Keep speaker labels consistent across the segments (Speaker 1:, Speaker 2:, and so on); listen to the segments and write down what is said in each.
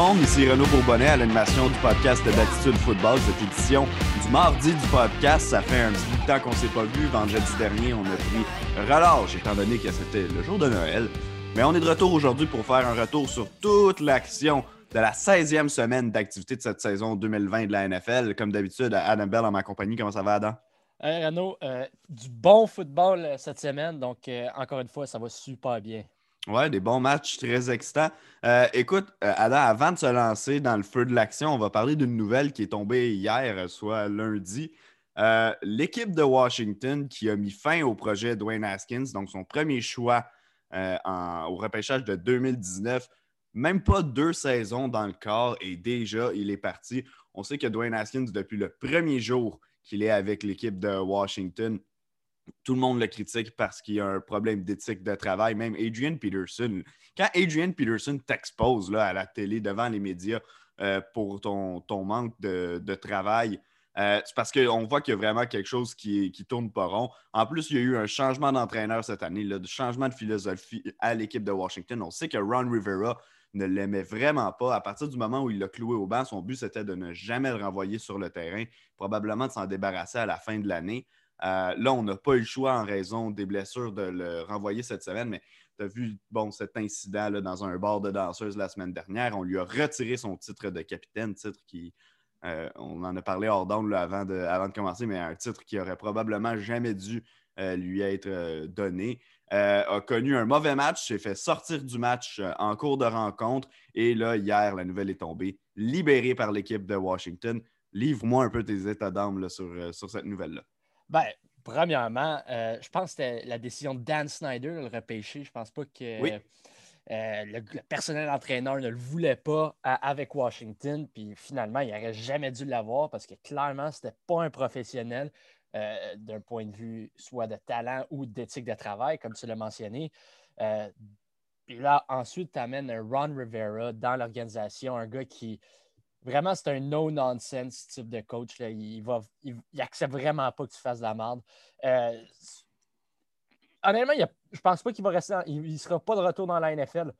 Speaker 1: Monde, ici Renaud Bourbonnet à l'animation du podcast d'Attitude Football, cette édition du mardi du podcast. Ça fait un petit bout de temps qu'on s'est pas vu. Vendredi dernier, on a pris relâche étant donné que c'était le jour de Noël. Mais on est de retour aujourd'hui pour faire un retour sur toute l'action de la 16e semaine d'activité de cette saison 2020 de la NFL. Comme d'habitude, Adam Bell en ma compagnie. Comment ça va, Adam?
Speaker 2: Hey Renaud, euh, du bon football euh, cette semaine. Donc, euh, encore une fois, ça va super bien.
Speaker 1: Ouais, des bons matchs très excitants. écoute, Adam, avant de se lancer dans le feu de l'action, on va parler d'une nouvelle qui est tombée hier, soit lundi. L'équipe de Washington qui a mis fin au projet Dwayne Haskins, donc son premier choix au repêchage de 2019, même pas deux saisons dans le corps et déjà il est parti. On sait que Dwayne Haskins, depuis le premier jour qu'il est avec l'équipe de Washington, tout le monde le critique parce qu'il y a un problème d'éthique de travail. Même Adrian Peterson, quand Adrian Peterson t'expose à la télé devant les médias euh, pour ton, manque de, travail, euh, c'est parce qu'on voit qu'il y a vraiment quelque chose qui ne tourne pas rond. En plus, il y a eu un changement d'entraîneur cette année, un changement de philosophie à l'équipe de Washington. On sait que Ron Rivera ne l'aimait vraiment pas. À partir du moment où il l'a cloué au banc, son but, c'était de ne jamais le renvoyer sur le terrain, probablement de s'en débarrasser à la fin de l'année. Euh, là, on n'a pas eu le choix en raison des blessures de le renvoyer cette semaine, mais tu as vu bon, cet incident dans un bar de danseuse la semaine dernière. On lui a retiré son titre de capitaine, titre qui, euh, on en a parlé hors d'onde avant de, avant de commencer, mais un titre qui aurait probablement jamais dû euh, lui être donné. a connu un mauvais match, s'est fait sortir du match en cours de rencontre. Et là, hier, la nouvelle est tombée, libéré par l'équipe de Washington. Livre-moi un peu tes états d'âme sur, sur cette nouvelle-là.
Speaker 2: Ben, premièrement, euh, je pense que c'était la décision de Dan Snyder de le repêcher. Je pense pas que euh, le, personnel entraîneur ne le voulait pas avec Washington. Puis finalement, il n'aurait jamais dû l'avoir parce que clairement, ce n'était pas un professionnel euh, d'un point de vue soit de talent ou d'éthique de travail, comme tu l'as mentionné. puis là, ensuite, tu amènes un Ron Rivera dans l'organisation, un gars qui Vraiment, c'est un no-nonsense type de coach. Là. Il, il, vraiment pas que tu fasses de la merde. Euh, honnêtement, il je pense pas qu'il va rester. il ne sera pas de retour dans la NFL.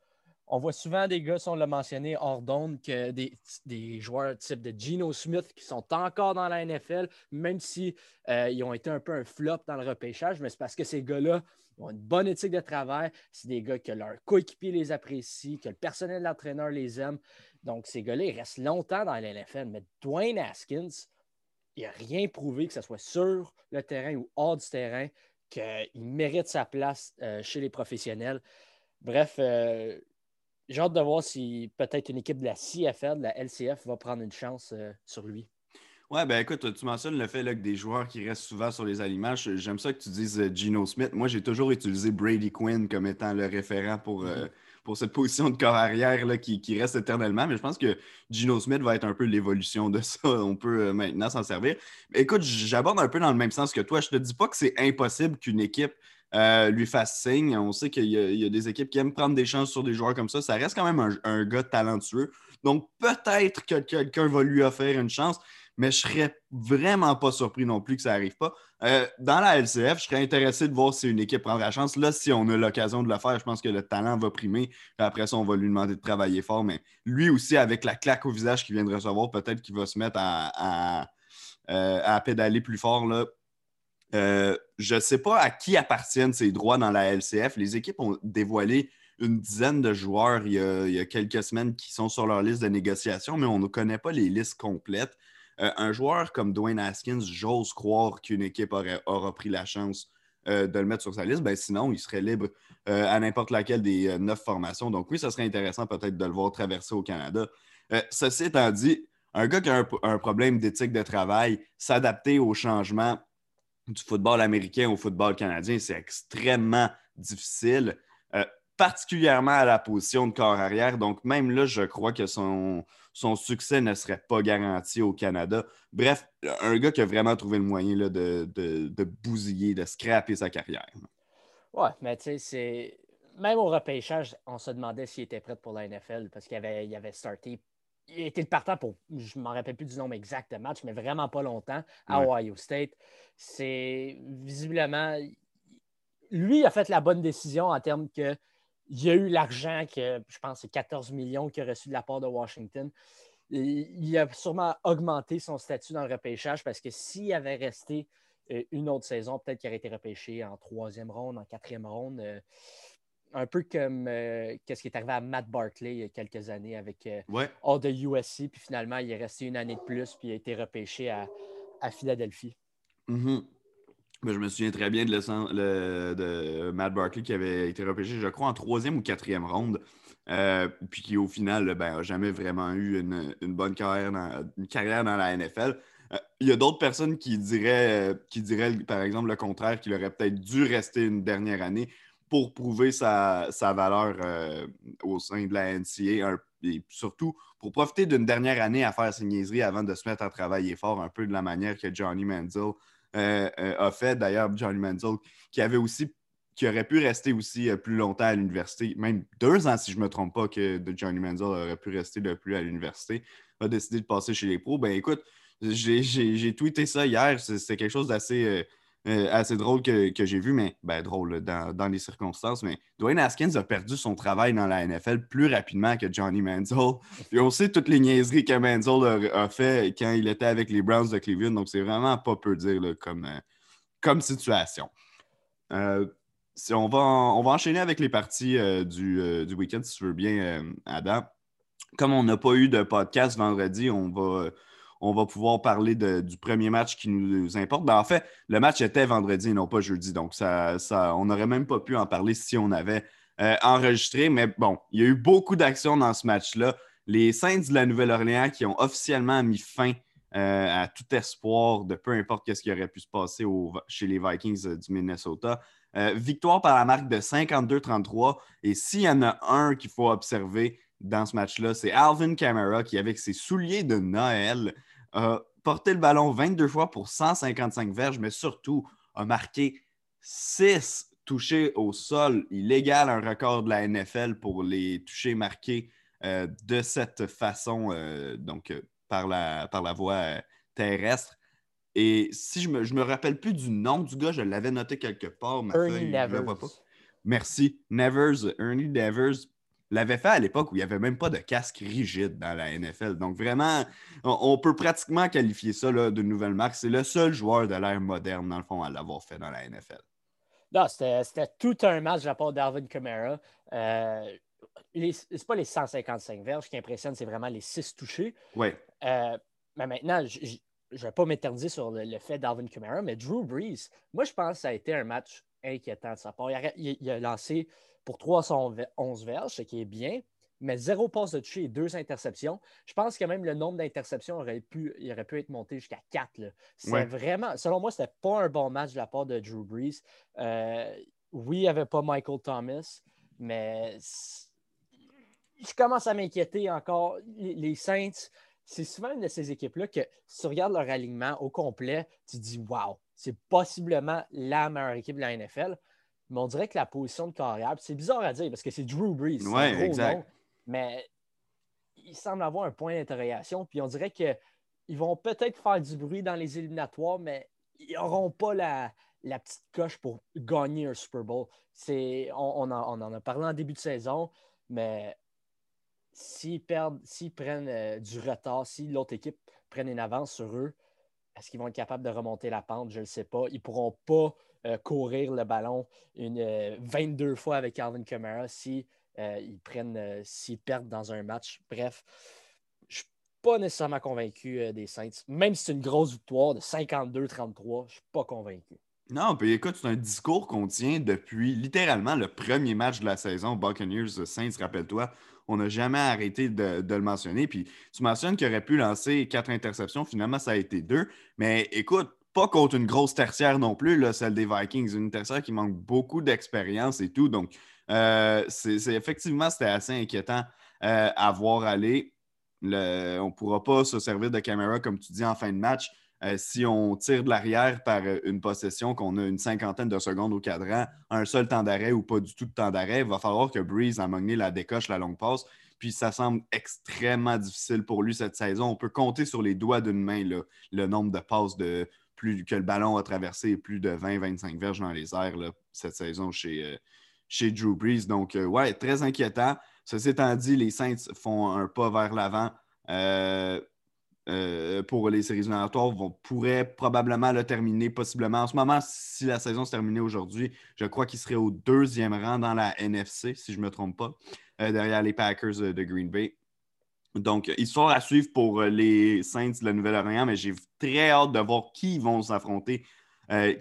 Speaker 2: On voit souvent des gars, si on l'a mentionné hors d'onde, que des, joueurs type de Geno Smith qui sont encore dans la NFL, même s'ils si, euh, ont été un peu un flop dans le repêchage, mais c'est parce que ces gars-là ont une bonne éthique de travail. C'est des gars que leurs coéquipiers les apprécient, que le personnel de l'entraîneur les aime. Donc, ces gars-là, ils restent longtemps dans la NFL. Mais Dwayne Haskins, il n'a rien prouvé, que ce soit sur le terrain ou hors du terrain, qu'il mérite sa place euh, chez les professionnels. Bref, euh, j'ai hâte de voir si peut-être une équipe de la CFL, de la LCF, va prendre une chance euh, sur lui.
Speaker 1: Ouais, ben écoute, tu mentionnes le fait là, que des joueurs qui restent souvent sur les aliments. J'aime ça que tu dises Gino Smith. Moi, j'ai toujours utilisé Brady Quinn comme étant le référent pour, mm-hmm pour cette position de corps arrière là, qui, reste éternellement. Mais je pense que Gino Smith va être un peu l'évolution de ça. On peut euh, maintenant s'en servir. écoute, j'aborde un peu dans le même sens que toi. Je ne te dis pas que c'est impossible qu'une équipe euh, lui fasse signe. On sait qu'il y, a des équipes qui aiment prendre des chances sur des joueurs comme ça. Ça reste quand même un gars talentueux. Donc peut-être que quelqu'un va lui offrir une chance mais je serais vraiment pas surpris non plus que ça n'arrive pas. Euh, dans la LCF, je serais intéressé de voir si une équipe prendra la chance. Là, si on a l'occasion de le faire, je pense que le talent va primer. Après ça, on va lui demander de travailler fort. Mais lui aussi, avec la claque au visage qu'il vient de recevoir, peut-être qu'il va se mettre à, euh, pédaler plus fort. Là. Euh, je ne sais pas à qui appartiennent ces droits dans la LCF. Les équipes ont dévoilé une dizaine de joueurs il y, a, il y, a, quelques semaines qui sont sur leur liste de négociation, mais on ne connaît pas les listes complètes. Euh, un joueur comme Dwayne Haskins, j'ose croire qu'une équipe aura pris la chance euh, de le mettre sur sa liste. Ben, sinon, il serait libre euh, à n'importe laquelle des neuf formations. Donc oui, ça serait intéressant peut-être de le voir traverser au Canada. ceci étant dit, un gars qui a un, problème d'éthique de travail, s'adapter au changement du football américain au football canadien, c'est extrêmement difficile particulièrement à la position de corps arrière. Donc, même là, je crois que son, son succès ne serait pas garanti au Canada. Bref, un gars qui a vraiment trouvé le moyen là, de, de, bousiller, de scraper sa carrière.
Speaker 2: Ouais, mais tu sais, c'est. Même au repêchage, on se demandait s'il était prêt pour la NFL parce qu'il avait, il avait starté. Il était partant pour, je ne me rappelle plus du nombre exact de match, mais vraiment pas longtemps à Ohio State. C'est visiblement. Lui a fait la bonne décision en termes que il y a eu l'argent que je pense c'est 14 millions qu'il a reçu de la part de Washington. il a sûrement augmenté son statut dans le repêchage parce que s'il avait resté euh, une autre saison, peut-être qu'il aurait été repêché en troisième ronde, en quatrième ronde. Euh, un peu comme euh, ce qui est arrivé à Matt Barkley il y a quelques années avec All the USC. Puis finalement, il est resté une année de plus, puis il a été repêché à, Philadelphie.
Speaker 1: Mm-hmm. Je me souviens très bien de, de, Matt Barkley qui avait été repêché, je crois, en troisième ou quatrième ronde. puis qui, au final, n'a ben, jamais vraiment eu une, bonne carrière une carrière dans la NFL. Euh, il y a d'autres personnes qui diraient, euh, qui diraient, par exemple, le contraire, qu'il aurait peut-être dû rester une dernière année pour prouver sa, valeur euh, au sein de la NCA et surtout pour profiter d'une dernière année à faire ses niaiseries avant de se mettre à travailler fort, un peu de la manière que Johnny Manziel a fait. D'ailleurs, Johnny Manziel, qui avait aussi qui aurait pu rester aussi plus longtemps à l'université, même deux ans si je ne me trompe pas que Johnny Manziel aurait pu rester le plus à l'université, a décidé de passer chez les pros. Ben écoute, j'ai tweeté ça hier. C'est quelque chose d'assez euh, euh, assez drôle que, j'ai vu, mais ben, drôle dans, les circonstances. Mais Dwayne Haskins a perdu son travail dans la NFL plus rapidement que Johnny Manziel. Puis on sait toutes les niaiseries que Manziel a, fait quand il était avec les Browns de Cleveland. Donc c'est vraiment pas peu dire comme, euh, comme situation. si on, va on va enchaîner avec les parties du, du week-end, si tu veux bien, Adam. Comme on n'a pas eu de podcast vendredi, on va on va pouvoir parler du premier match qui nous importe. Ben, en fait, le match était vendredi et non pas jeudi, donc ça, on n'aurait même pas pu en parler si on avait euh, enregistré. Mais bon, il y a eu beaucoup d'actions dans ce match-là. Les Saints de la Nouvelle-Orléans qui ont officiellement mis fin euh, à tout espoir de peu importe ce qui aurait pu se passer chez les Vikings euh, du Minnesota. victoire par la marque de 52-33. Et s'il y en a un qu'il faut observer dans ce match-là, c'est Alvin Kamara qui, avec ses souliers de Noël, a porté le ballon 22 fois pour 155 verges, mais surtout a marqué 6 touchés au sol. Il égale un record de la NFL pour les touchés marqués euh, de cette façon, euh, donc euh, par, la, par la voie terrestre. Et si je me, me rappelle plus du nom du gars, je l'avais noté quelque part.
Speaker 2: Ernie Nevers.
Speaker 1: Merci. Nevers, Ernie Nevers l'avait fait à l'époque où il n'y avait même pas de casque rigide dans la NFL. Donc, vraiment, on, peut pratiquement qualifier ça d'une nouvelle marque. C'est le seul joueur de l'ère moderne, dans le fond, à l'avoir fait dans la NFL.
Speaker 2: Non, c'était tout un match de la part d'Arvin Kamara. Euh, c'est pas les 155 verges qui impressionnent, c'est vraiment les 6 touchés.
Speaker 1: Oui.
Speaker 2: Euh, mais maintenant, je ne vais pas m'éterniser sur le, fait d'Arvin Kamara, mais Drew Brees, moi, je pense que ça a été un match inquiétant de sa part. il a lancé pour 311 verges, ce qui est bien, mais zéro passe de toucher et deux interceptions. Je pense que même le nombre d'interceptions aurait pu, il aurait pu être monté jusqu'à quatre. C'est vraiment, selon moi, c'était pas un bon match de la part de Drew Brees. Euh, oui, il n'y avait pas Michael Thomas, mais je commence à m'inquiéter encore. Les Saints, c'est souvent une de ces équipes-là que si tu regardes leur alignement au complet, tu te dis Waouh, c'est possiblement la meilleure équipe de la NFL mais on dirait que la position de carrière, c'est bizarre à dire parce que c'est Drew Brees.
Speaker 1: Ouais, exact.
Speaker 2: mais il semble avoir un point d'interrogation. Puis on dirait qu'ils vont peut-être faire du bruit dans les éliminatoires, mais ils n'auront pas la, petite coche pour gagner un Super Bowl. On, on, en, a parlé en début de saison, mais s'ils perdent, s'ils prennent euh, du retard, si l'autre équipe prenne une avance sur eux, est-ce qu'ils vont être capables de remonter la pente? Je ne le sais pas. Ils ne pourront pas euh, courir le ballon une, 22 euh, fois avec Alvin Kamara si euh, prennent, s'ils perdent dans un match. Bref, je ne suis pas nécessairement convaincu des Saints. Même si c'est une grosse victoire de 52-33, je ne suis pas convaincu.
Speaker 1: Non, puis écoute, c'est un discours qu'on tient depuis littéralement le premier match de la saison, Buccaneers Saints, rappelle-toi. On n'a jamais arrêté de, de, le mentionner. Puis tu mentionnes qu'il aurait pu lancer quatre interceptions. Finalement, ça a été deux. Mais écoute, pas contre une grosse tertiaire non plus, là, celle des Vikings. Une tertiaire qui manque beaucoup d'expérience et tout. Donc, euh, c'est, effectivement, c'était assez inquiétant euh, à voir aller. on ne pourra pas se servir de caméra, comme tu dis, en fin de match. Euh, si on tire de l'arrière par une possession, qu'on a une cinquantaine de secondes au cadran, un seul temps d'arrêt ou pas du tout de temps d'arrêt, il va falloir que Breeze a mogné la décoche, la longue passe. Puis ça semble extrêmement difficile pour lui cette saison. On peut compter sur les doigts d'une main le nombre de passes de plus que le ballon a traversé plus de 20-25 verges dans les airs cette saison chez, euh, chez Drew Brees. Donc, ouais, très inquiétant. Ceci étant dit, les Saints font un pas vers l'avant. Euh, pour les séries éliminatoires vont, pourraient probablement le terminer, possiblement. En ce moment, si la saison se terminait aujourd'hui, je crois qu'il serait au deuxième rang dans la NFC, si je ne me trompe pas, euh, derrière les Packers de Green Bay. Donc, histoire à suivre pour euh, les Saints de la Nouvelle-Orléans, mais j'ai très hâte de voir qui ils vont s'affronter,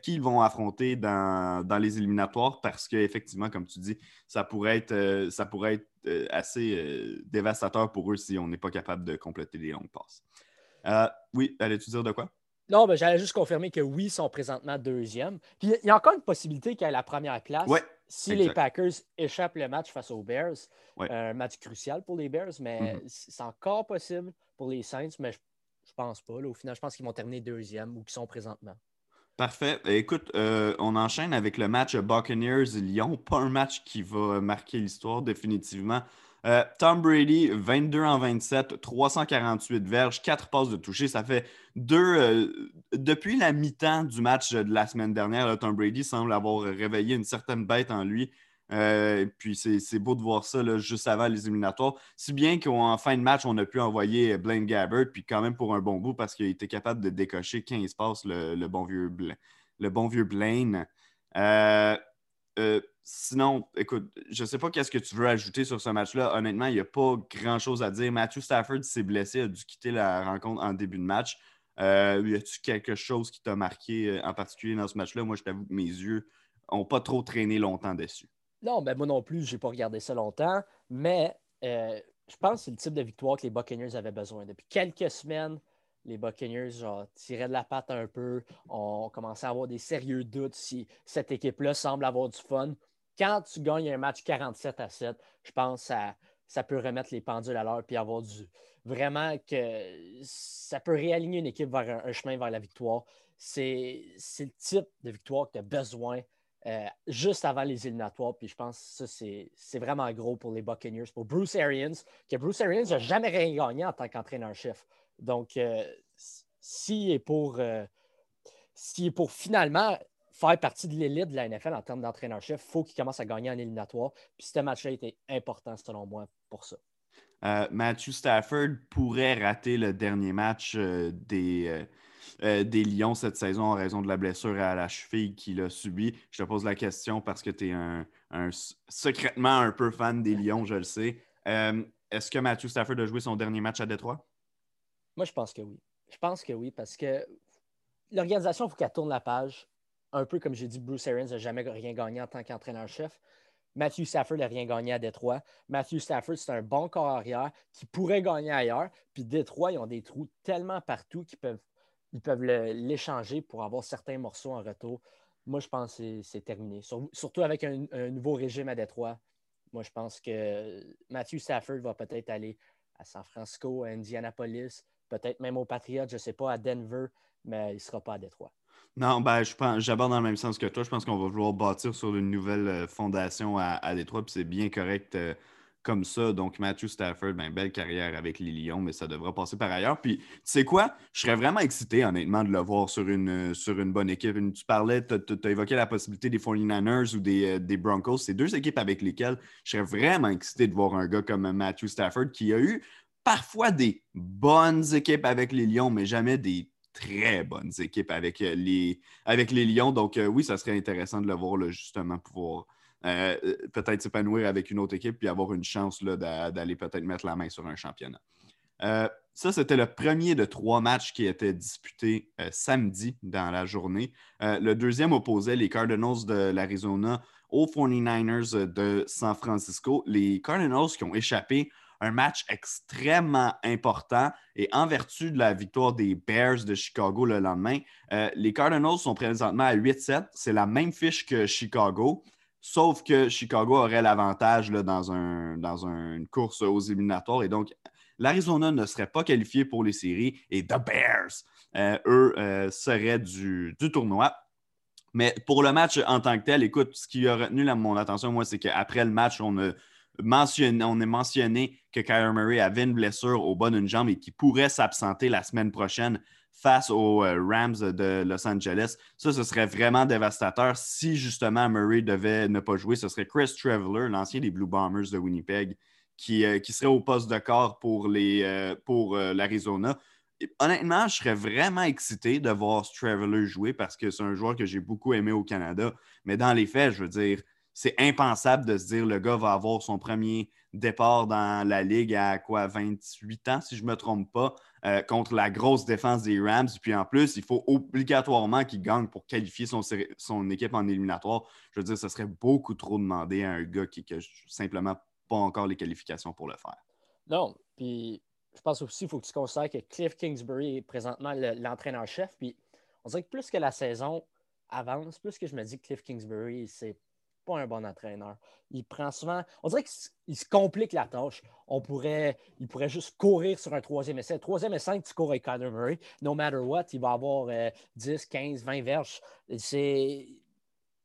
Speaker 1: qui ils vont affronter dans, les éliminatoires, parce qu'effectivement, comme tu dis, ça pourrait être, ça pourrait être assez dévastateur pour eux si on n'est pas capable de compléter les longues passes. Euh, oui, allais-tu dire de quoi?
Speaker 2: Non, ben, j'allais juste confirmer que oui, ils sont présentement deuxième. Puis il y a encore une possibilité ait la première place. Si les Packers échappent le match face aux Bears, un match crucial pour les Bears, mais mm-hmm. c'est encore possible pour les Saints, mais je, ne pense pas. au final, je pense qu'ils vont terminer deuxième ou qu'ils sont présentement.
Speaker 1: Parfait. Écoute, euh, on enchaîne avec le match Buccaneers-Lyon. Pas un match qui va marquer l'histoire définitivement. Euh, Tom Brady, 22 en 27, 348 verges, 4 passes de toucher. Ça fait deux. Euh, depuis la mi-temps du match de la semaine dernière, Tom Brady semble avoir réveillé une certaine bête en lui. Euh, puis c'est beau de voir ça juste avant les éliminatoires. Si bien qu'en fin de match, on a pu envoyer Blaine Gabbert, puis quand même pour un bon bout parce qu'il était capable de décocher 15 passes, le, bon, vieux, le bon vieux Blaine. Sinon, écoute, je ne sais pas qu'est-ce que tu veux ajouter sur ce match-là. Honnêtement, il n'y a pas grand-chose à dire. Matthew Stafford s'est blessé, a dû quitter la rencontre en début de match. Euh, y a-tu quelque chose qui t'a marqué euh, en particulier dans ce match-là? Moi, je t'avoue que mes yeux n'ont pas trop traîné longtemps dessus.
Speaker 2: Non, ben moi non plus, je n'ai pas regardé ça longtemps, mais euh, je pense que c'est le type de victoire que les Buccaneers avaient besoin. Depuis quelques semaines, les Buccaneers genre, tiraient de la patte un peu. On commençait à avoir des sérieux doutes si cette équipe-là semble avoir du fun quand tu gagnes un match 47 à 7, je pense que ça, peut remettre les pendules à l'heure puis avoir du. Vraiment que ça peut réaligner une équipe vers un, chemin vers la victoire. C'est le type de victoire que tu as besoin euh, juste avant les éliminatoires. Puis je pense que ça, c'est vraiment gros pour les Buccaneers, pour Bruce Arians, que Bruce Arians n'a jamais rien gagné en tant qu'entraîneur-chef. Donc, euh, s'il est. Euh, s'il est pour finalement faire partie de l'élite de la NFL en termes d'entraîneur-chef, il faut qu'il commence à gagner en éliminatoire. Puis ce match-là était important, selon moi, pour ça.
Speaker 1: Euh, Matthew Stafford pourrait rater le dernier match euh, des, euh, des Lions cette saison en raison de la blessure à la cheville qu'il a subie. Je te pose la question parce que tu es un, secrètement un peu fan des Lions, je le sais. Est-ce que Matthew Stafford a joué son dernier match à Détroit?
Speaker 2: Moi, je pense que oui. Je pense que oui, parce que l'organisation, il faut qu'elle tourne la page un peu comme j'ai dit, Bruce Arians n'a jamais rien gagné en tant qu'entraîneur-chef. Matthew Stafford n'a rien gagné à Détroit. Matthew Stafford, c'est un bon corps arrière qui pourrait gagner ailleurs. Puis Détroit, ils ont des trous tellement partout qu'ils peuvent, ils peuvent l'échanger pour avoir certains morceaux en retour. Moi, je pense que c'est terminé. surtout avec un, nouveau régime à Détroit. Moi, je pense que Matthew Stafford va peut-être aller à San Francisco, à Indianapolis, peut-être même aux Patriots, je ne sais pas, à Denver, mais il ne sera pas à Détroit.
Speaker 1: Non, ben, j'aborde dans le même sens que toi. Je pense qu'on va vouloir bâtir sur une nouvelle euh, fondation à, à Détroit, puis c'est bien correct euh, comme ça. Donc, Matthew Stafford, ben, belle carrière avec les Lions, mais ça devra passer par ailleurs. Puis, tu sais quoi? Je serais vraiment excité, honnêtement, de le voir sur une, sur une bonne équipe. Tu parlais, tu as, évoqué la possibilité des 49ers ou des, euh, des Broncos. C'est deux équipes avec lesquelles je serais vraiment excité de voir un gars comme Matthew Stafford qui a eu parfois des bonnes équipes avec les Lions, mais jamais des très bonnes équipes avec euh, les, Lions. Donc, euh, oui, ça serait intéressant de le voir justement pouvoir euh, peut-être s'épanouir avec une autre équipe puis avoir une chance d'aller peut-être mettre la main sur un championnat. ça, c'était le premier de trois matchs qui étaient disputés samedi dans la journée. le deuxième opposait les Cardinals de l'Arizona aux 49ers de San Francisco. Les Cardinals qui ont échappé un match extrêmement important. Et en vertu de la victoire des Bears de Chicago le lendemain, euh, les Cardinals sont présentement à 8-7. C'est la même fiche que Chicago, sauf que Chicago aurait l'avantage dans, un, dans une course aux éliminatoires. Et donc, l'Arizona ne serait pas qualifié pour les séries et The Bears, euh, eux, euh, seraient du, du tournoi. Mais pour le match en tant que tel, écoute, ce qui a retenu mon attention, moi, c'est qu'après le match, on a on a mentionné que Kyler Murray avait une blessure au bas d'une jambe et qu'il pourrait s'absenter la semaine prochaine face aux euh, Rams de Los Angeles. Ça, ce serait vraiment dévastateur. Si justement Murray devait ne pas jouer, ce serait Chris Traveler, l'ancien des Blue Bombers de Winnipeg, qui, euh, qui serait au poste de corps pour, pour l'Arizona. Honnêtement, je serais vraiment excité de voir Traveler jouer parce que c'est un joueur que j'ai beaucoup aimé au Canada. Mais dans les faits, je veux dire, c'est impensable de se dire le gars va avoir son premier départ dans la ligue à quoi 28 ans, si je ne me trompe pas, euh, contre la grosse défense des Rams. Puis en plus, il faut obligatoirement qu'il gagne pour qualifier son, son, équipe en éliminatoire. Je veux dire, ce serait beaucoup trop demandé à un gars qui n'a simplement pas encore les qualifications pour le faire.
Speaker 2: Non, puis je pense aussi qu'il faut que tu considères que Cliff Kingsbury est présentement l'entraîneur-chef. Puis on dirait que plus que la saison avance, plus que je me dis que Cliff Kingsbury, c'est un bon entraîneur. Il prend souvent. On dirait qu'il se complique la tâche. On pourrait, il pourrait juste courir sur un troisième essai. Troisième essai, tu cours avec Connor Murray. No matter what, il va avoir 10, 15, 20 verges. C'est.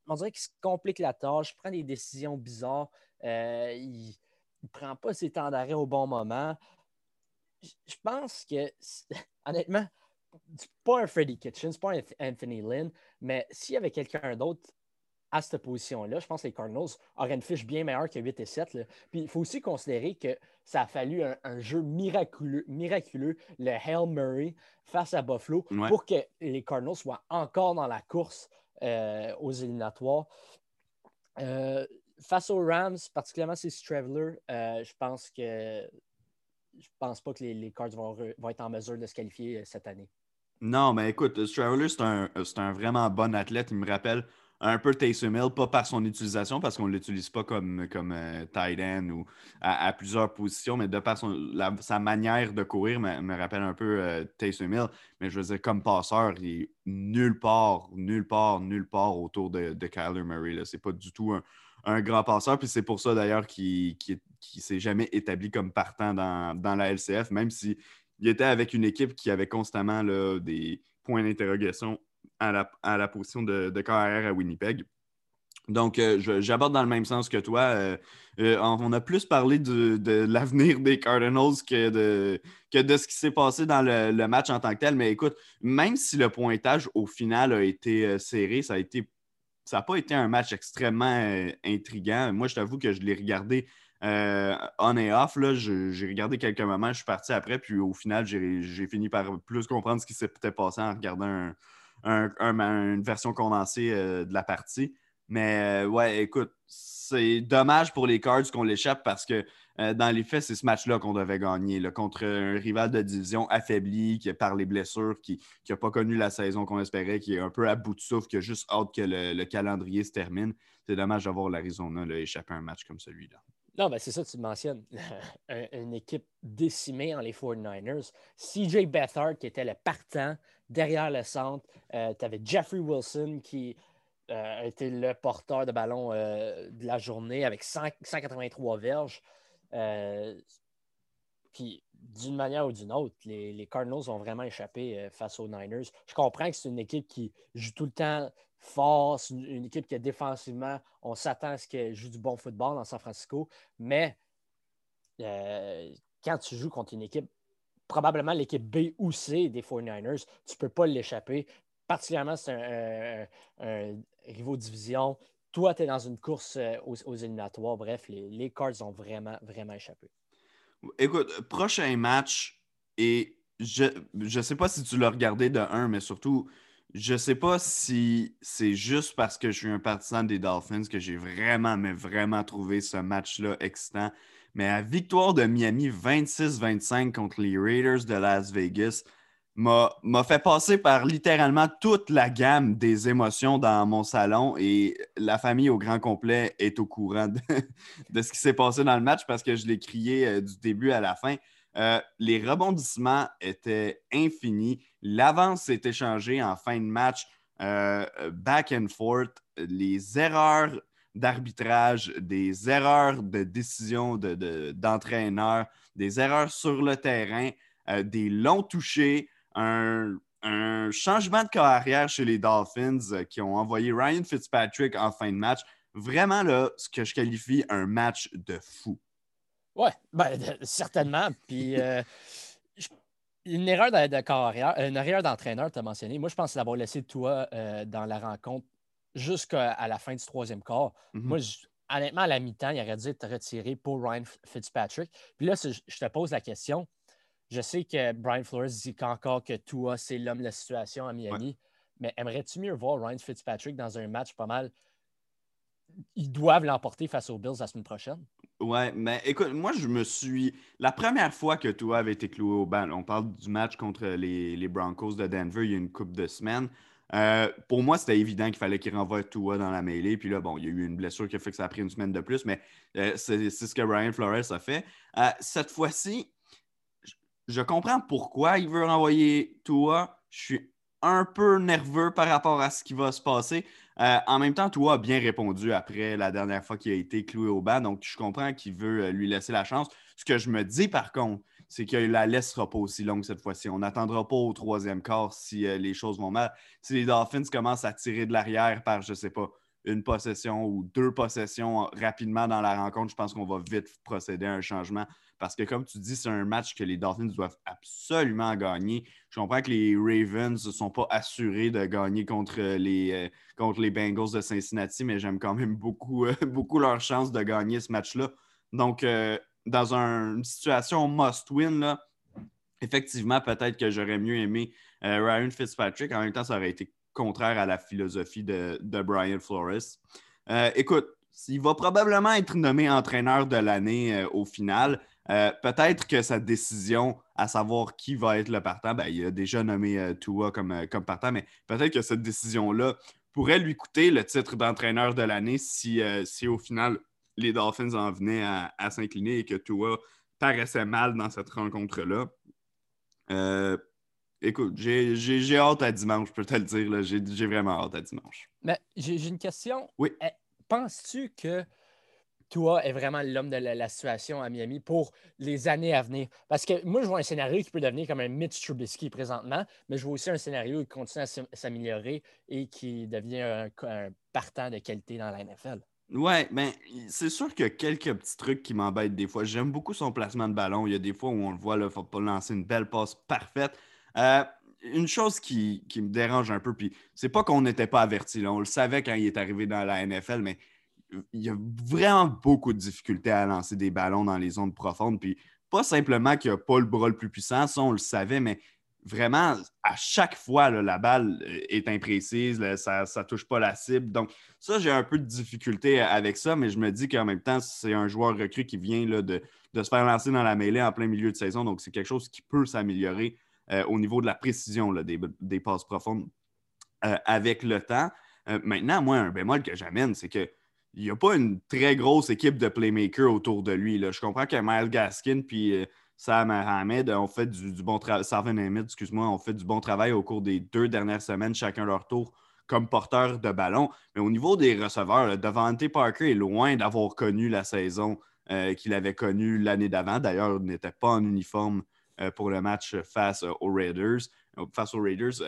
Speaker 2: On dirait qu'il se complique la tâche, il prend des décisions bizarres. Euh, il ne prend pas ses temps d'arrêt au bon moment. Je pense que, honnêtement, c'est pas un Freddie Kitchen, c'est pas un Anthony Lynn, mais s'il y avait quelqu'un d'autre à cette position-là, je pense que les Cardinals auraient une fiche bien meilleure que 8 et 7. Puis il faut aussi considérer que ça a fallu un, jeu miraculeux, miraculeux, le Hail Murray face à Buffalo, pour que les Cardinals soient encore dans la course euh, aux éliminatoires. Euh, face aux Rams, particulièrement ces Traveler, euh, je pense que je pense pas que les, les Cards vont, vont, être en mesure de se qualifier cette année.
Speaker 1: Non, mais écoute, Traveler, c'est un, un, vraiment bon athlète. Il me rappelle un peu Taysom Hill, pas par son utilisation, parce qu'on ne l'utilise pas comme, comme euh, tight end ou à, plusieurs positions, mais de par sa manière de courir me, rappelle un peu euh, Taysom Hill. Mais je veux dire, comme passeur, il est nulle part, nulle part, nulle part autour de, de Kyler Murray. Ce n'est pas du tout un, grand passeur. Puis c'est pour ça d'ailleurs qu'il ne s'est jamais établi comme partant dans, la LCF, même s'il était avec une équipe qui avait constamment des points d'interrogation à la, position de, de carrière à Winnipeg. Donc, euh, j'aborde dans le même sens que toi. Euh, euh, on a plus parlé de, l'avenir des Cardinals que de, que de ce qui s'est passé dans le, match en tant que tel. Mais écoute, même si le pointage au final a été serré, ça ça n'a pas été un match extrêmement intriguant. Moi, je t'avoue que je l'ai regardé on et off. J'ai regardé quelques moments, je suis parti après, puis au final, j'ai fini par plus comprendre ce qui peut-être passé en regardant un, une version condensée euh, de la partie. Mais euh, ouais, écoute, c'est dommage pour les Cards qu'on l'échappe parce que euh, dans les faits, c'est ce match-là qu'on devait gagner contre un rival de division affaibli, qui par les blessures, qui n'a pas connu la saison qu'on espérait, qui est un peu à bout de souffle, qui a juste hâte que le, calendrier se termine. C'est dommage d'avoir l'Arizona échapper à un match comme celui-là.
Speaker 2: Non, ben c'est ça, tu mentionnes. Une équipe décimée en les 49ers. CJ Beathard, qui était le partant derrière le centre. Euh, tu avais Jeffrey Wilson, qui euh, a été le porteur de ballon euh, de la journée avec 183 verges. puis, d'une manière ou d'une autre, les, Cardinals ont vraiment échappé face aux Niners. Je comprends que c'est une équipe qui joue tout le temps force, une, équipe qui défensivement, on s'attend à ce qu'elle joue du bon football dans San Francisco, mais euh, quand tu joues contre une équipe, probablement l'équipe B ou C des 49ers, tu ne peux pas l'échapper. Particulièrement, c'est un, un, rivaux division. Toi, tu es dans une course euh, aux, éliminatoires. Bref, les, Cards ont vraiment, vraiment échappé.
Speaker 1: Écoute, prochain match, et je ne sais pas si tu l'as regardé de 1, mais surtout, je sais pas si c'est juste parce que je suis un partisan des Dolphins que j'ai vraiment, mais vraiment trouvé ce match-là excitant. Mais la victoire de Miami 26-25 contre les Raiders de Las Vegas m'a fait passer par littéralement toute la gamme des émotions dans mon salon et la famille au grand complet est au courant de, ce qui s'est passé dans le match parce que je l'ai crié euh, du début à la fin. Euh, les rebondissements étaient infinis. L'avance s'est échangée en fin de match, euh, back and forth. Les erreurs d'arbitrage, des erreurs de décision d'entraîneur, des erreurs sur le terrain, euh, des longs touchés, un, changement de carrière chez les Dolphins qui ont envoyé Ryan Fitzpatrick en fin de match. Vraiment, là, ce que je qualifie un match de fou.
Speaker 2: Oui, ben, certainement. Puis, euh, Une erreur de, carrière, une erreur d'entraîneur, tu as mentionné. Moi, je pense d'avoir laissé toi dans la rencontre jusqu'à la fin du troisième quart. Mm-hmm. Moi, honnêtement, à la mi-temps, il aurait dû être retiré pour Ryan Fitzpatrick. Puis là, je te pose la question. Je sais que Brian Flores dit encore que Tua, c'est l'homme de la situation à Miami. Mais aimerais-tu mieux voir Ryan Fitzpatrick dans un match pas mal? Ils doivent l'emporter face aux Bills la semaine prochaine.
Speaker 1: Ouais, mais écoute, moi, je me suis. La première fois que Tua avait été cloué au banc, on parle du match contre les, Broncos de Denver il y a une couple de semaines. Euh, pour moi, c'était évident qu'il fallait qu'il renvoie Tua dans la mêlée. Puis là, bon, il y a eu une blessure qui a fait que ça a pris une semaine de plus, mais euh, c'est ce que Brian Flores a fait. Euh, cette fois-ci, je comprends pourquoi il veut renvoyer Tua. Je suis un peu nerveux par rapport à ce qui va se passer. En même temps, Tua a bien répondu après la dernière fois qu'il a été cloué au banc, donc je comprends qu'il veut lui laisser la chance. Ce que je me dis par contre, c'est que la laisse sera pas aussi longue cette fois-ci. On n'attendra pas au troisième quart si euh, les choses vont mal. Si les Dolphins commencent à tirer de l'arrière par, je sais pas, une possession ou deux possessions rapidement dans la rencontre, je pense qu'on va vite procéder à un changement. Parce que, comme tu dis, c'est un match que les Dolphins doivent absolument gagner. Je comprends que les Ravens ne sont pas assurés de gagner contre les, euh, contre les Bengals de Cincinnati, mais j'aime quand même beaucoup, euh, beaucoup leur chance de gagner ce match-là. Donc, euh, dans une situation must-win, effectivement, peut-être que j'aurais mieux aimé Ryan Fitzpatrick. En même temps, ça aurait été contraire à la philosophie de, Brian Flores. écoute, il va probablement être nommé entraîneur de l'année au final. Euh, peut-être que sa décision à savoir qui va être le partant, ben, il a déjà nommé euh, Tua comme, euh, comme partant, mais peut-être que cette décision-là pourrait lui coûter le titre d'entraîneur de l'année si, si au final les Dolphins en venaient à, s'incliner et que Tua paraissait mal dans cette rencontre-là. écoute, j'ai hâte à dimanche, je peux te le dire. J'ai vraiment hâte à dimanche.
Speaker 2: Mais j'ai une question.
Speaker 1: Oui.
Speaker 2: Eh, penses-tu que toi est vraiment l'homme de la, situation à Miami pour les années à venir? Parce que moi, je vois un scénario qui peut devenir comme un Mitch Trubisky présentement, mais je vois aussi un scénario qui continue à s'améliorer et qui devient un, partant de qualité dans la NFL.
Speaker 1: Ouais, mais ben, c'est sûr qu'il y a quelques petits trucs qui m'embêtent des fois. J'aime beaucoup son placement de ballon. Il y a des fois où on le voit, il faut pas lancer une belle passe parfaite. Euh, une chose qui, me dérange un peu, puis c'est pas qu'on n'était pas averti, on le savait quand il est arrivé dans la NFL, mais il y a vraiment beaucoup de difficultés à lancer des ballons dans les zones profondes. Puis pas simplement qu'il n'a pas le bras le plus puissant, ça on le savait, mais vraiment, à chaque fois, la balle est imprécise, ça ne touche pas la cible. Donc, ça, j'ai un peu de difficulté avec ça, mais je me dis qu'en même temps, c'est un joueur recru qui vient de, se faire lancer dans la mêlée en plein milieu de saison. Donc, c'est quelque chose qui peut s'améliorer euh, au niveau de la précision des, passes profondes euh, avec le temps. Euh, maintenant, moi, un bémol que j'amène, c'est que il n'y a pas une très grosse équipe de playmakers autour de lui. Je comprends que Miles Gaskin puis euh, Sam Ahmed ont fait du, bon travail. fait du bon travail au cours des deux dernières semaines, chacun leur tour comme porteur de ballon. Mais au niveau des receveurs, Devante Parker est loin d'avoir connu la saison euh, qu'il avait connue l'année d'avant. D'ailleurs, il n'était pas en uniforme euh, pour le match face aux Raiders. Face aux Raiders.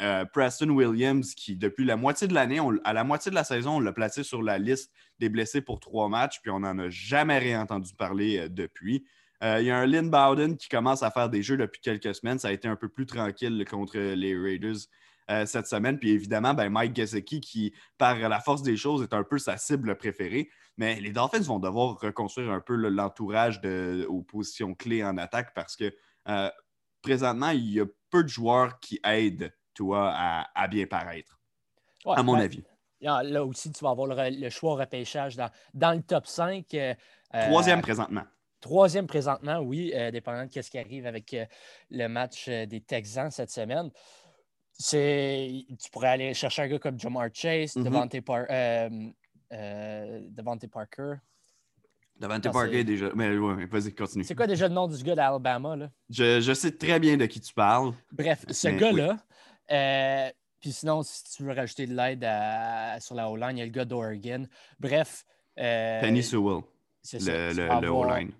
Speaker 1: Euh, Preston Williams, qui depuis la moitié de l'année, à la moitié de la saison, on l'a placé sur la liste des blessés pour trois matchs, puis on n'en a jamais rien entendu parler euh, depuis. Euh, il y a un Lynn Bowden qui commence à faire des jeux depuis quelques semaines. Ça a été un peu plus tranquille contre les Raiders cette semaine. Puis évidemment, ben, Mike Gesicki, qui, par la force des choses, est un peu sa cible préférée. Mais les Dolphins vont devoir reconstruire un peu l'entourage aux positions clés en attaque parce que présentement, il y a peu de joueurs qui aident toi à, bien paraître, à mon
Speaker 2: ben,
Speaker 1: avis.
Speaker 2: Là aussi, tu vas avoir le, choix repêchage dans, dans, le top 5. Euh,
Speaker 1: troisième présentement.
Speaker 2: Troisième présentement, oui, euh, dépendant de ce qui arrive avec euh, le match des Texans cette semaine. Tu pourrais aller chercher un gars comme Jamar Chase, mm-hmm. Devante, Parker.
Speaker 1: Devante Parker déjà. Mais ouais, vas-y, continue.
Speaker 2: C'est quoi déjà le nom du gars d'Alabama?
Speaker 1: Je, je, sais très bien de qui tu parles.
Speaker 2: Bref, ce gars-là, euh, puis sinon, si tu veux rajouter de l'aide sur la O-line, il y a le gars d'Oregon. Bref.
Speaker 1: Euh, Penny Sewell. C'est le, le, O-line.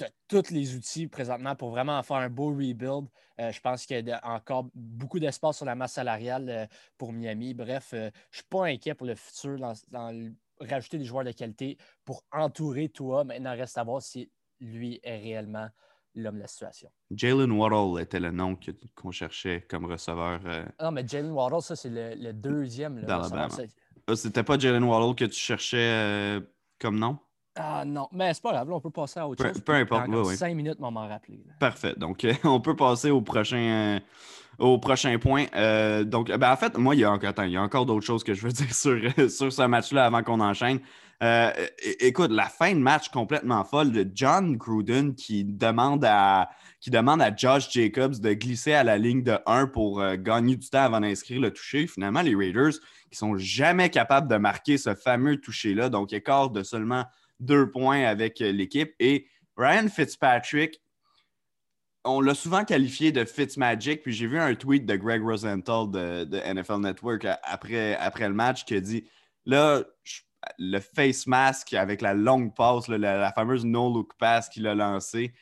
Speaker 2: Tu as tous les outils présentement pour vraiment faire un beau rebuild. Euh, je pense qu'il y a encore beaucoup d'espace sur la masse salariale pour Miami. Bref, je ne suis pas inquiet pour le futur dans, rajouter des joueurs de qualité pour entourer toi. Maintenant, reste à voir si lui est réellement l'homme de la situation.
Speaker 1: Jalen Waddle était le nom qu'on cherchait comme receveur. Euh,
Speaker 2: non, mais Jalen Waddle, ça, c'est le, deuxième.
Speaker 1: Ah, c'était pas Jalen Waddle que tu cherchais euh, comme nom?
Speaker 2: Ah non, mais c'est pas grave, on peut passer à autre chose.
Speaker 1: Peu importe,
Speaker 2: oui. Cinq minutes, m'en rappeler.
Speaker 1: Parfait. Donc, on peut passer au prochain, au prochain point. Euh, donc, ben, en fait, moi, il y a encore, il y a encore d'autres choses que je veux dire sur, sur ce match-là avant qu'on enchaîne. Euh, écoute, la fin de match complètement folle de John Gruden qui demande à, qui demande à Josh Jacobs de glisser à la ligne de 1 pour euh, gagner du temps avant d'inscrire le toucher. Finalement, les Raiders qui sont jamais capables de marquer ce fameux toucher-là, donc écart de seulement deux points avec l'équipe. Et Ryan Fitzpatrick, on l'a souvent qualifié de Fitzmagic, puis j'ai vu un tweet de Greg Rosenthal de, NFL Network après, après le match qui a dit Là, le face mask avec la longue passe, la, fameuse no-look pass qu'il a lancé.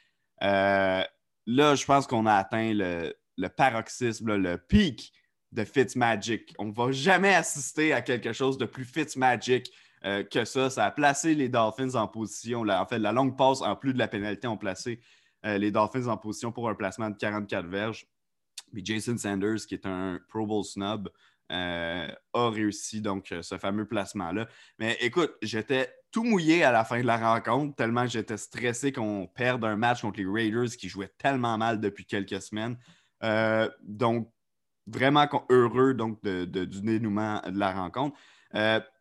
Speaker 1: Euh, là, je pense qu'on a atteint le, paroxysme, le pic de Fitzmagic. On ne va jamais assister à quelque chose de plus Fitzmagic euh, que ça. Ça a placé les Dolphins en position. en fait, la longue passe, en plus de la pénalité, ont placé euh, les Dolphins en position pour un placement de 44 verges. Puis Jason Sanders, qui est un Pro Bowl snob, euh, a réussi donc ce fameux placement-là. Mais écoute, j'étais tout mouillé à la fin de la rencontre, tellement j'étais stressé qu'on perde un match contre les Raiders qui jouaient tellement mal depuis quelques semaines. donc, vraiment heureux donc, du dénouement de la rencontre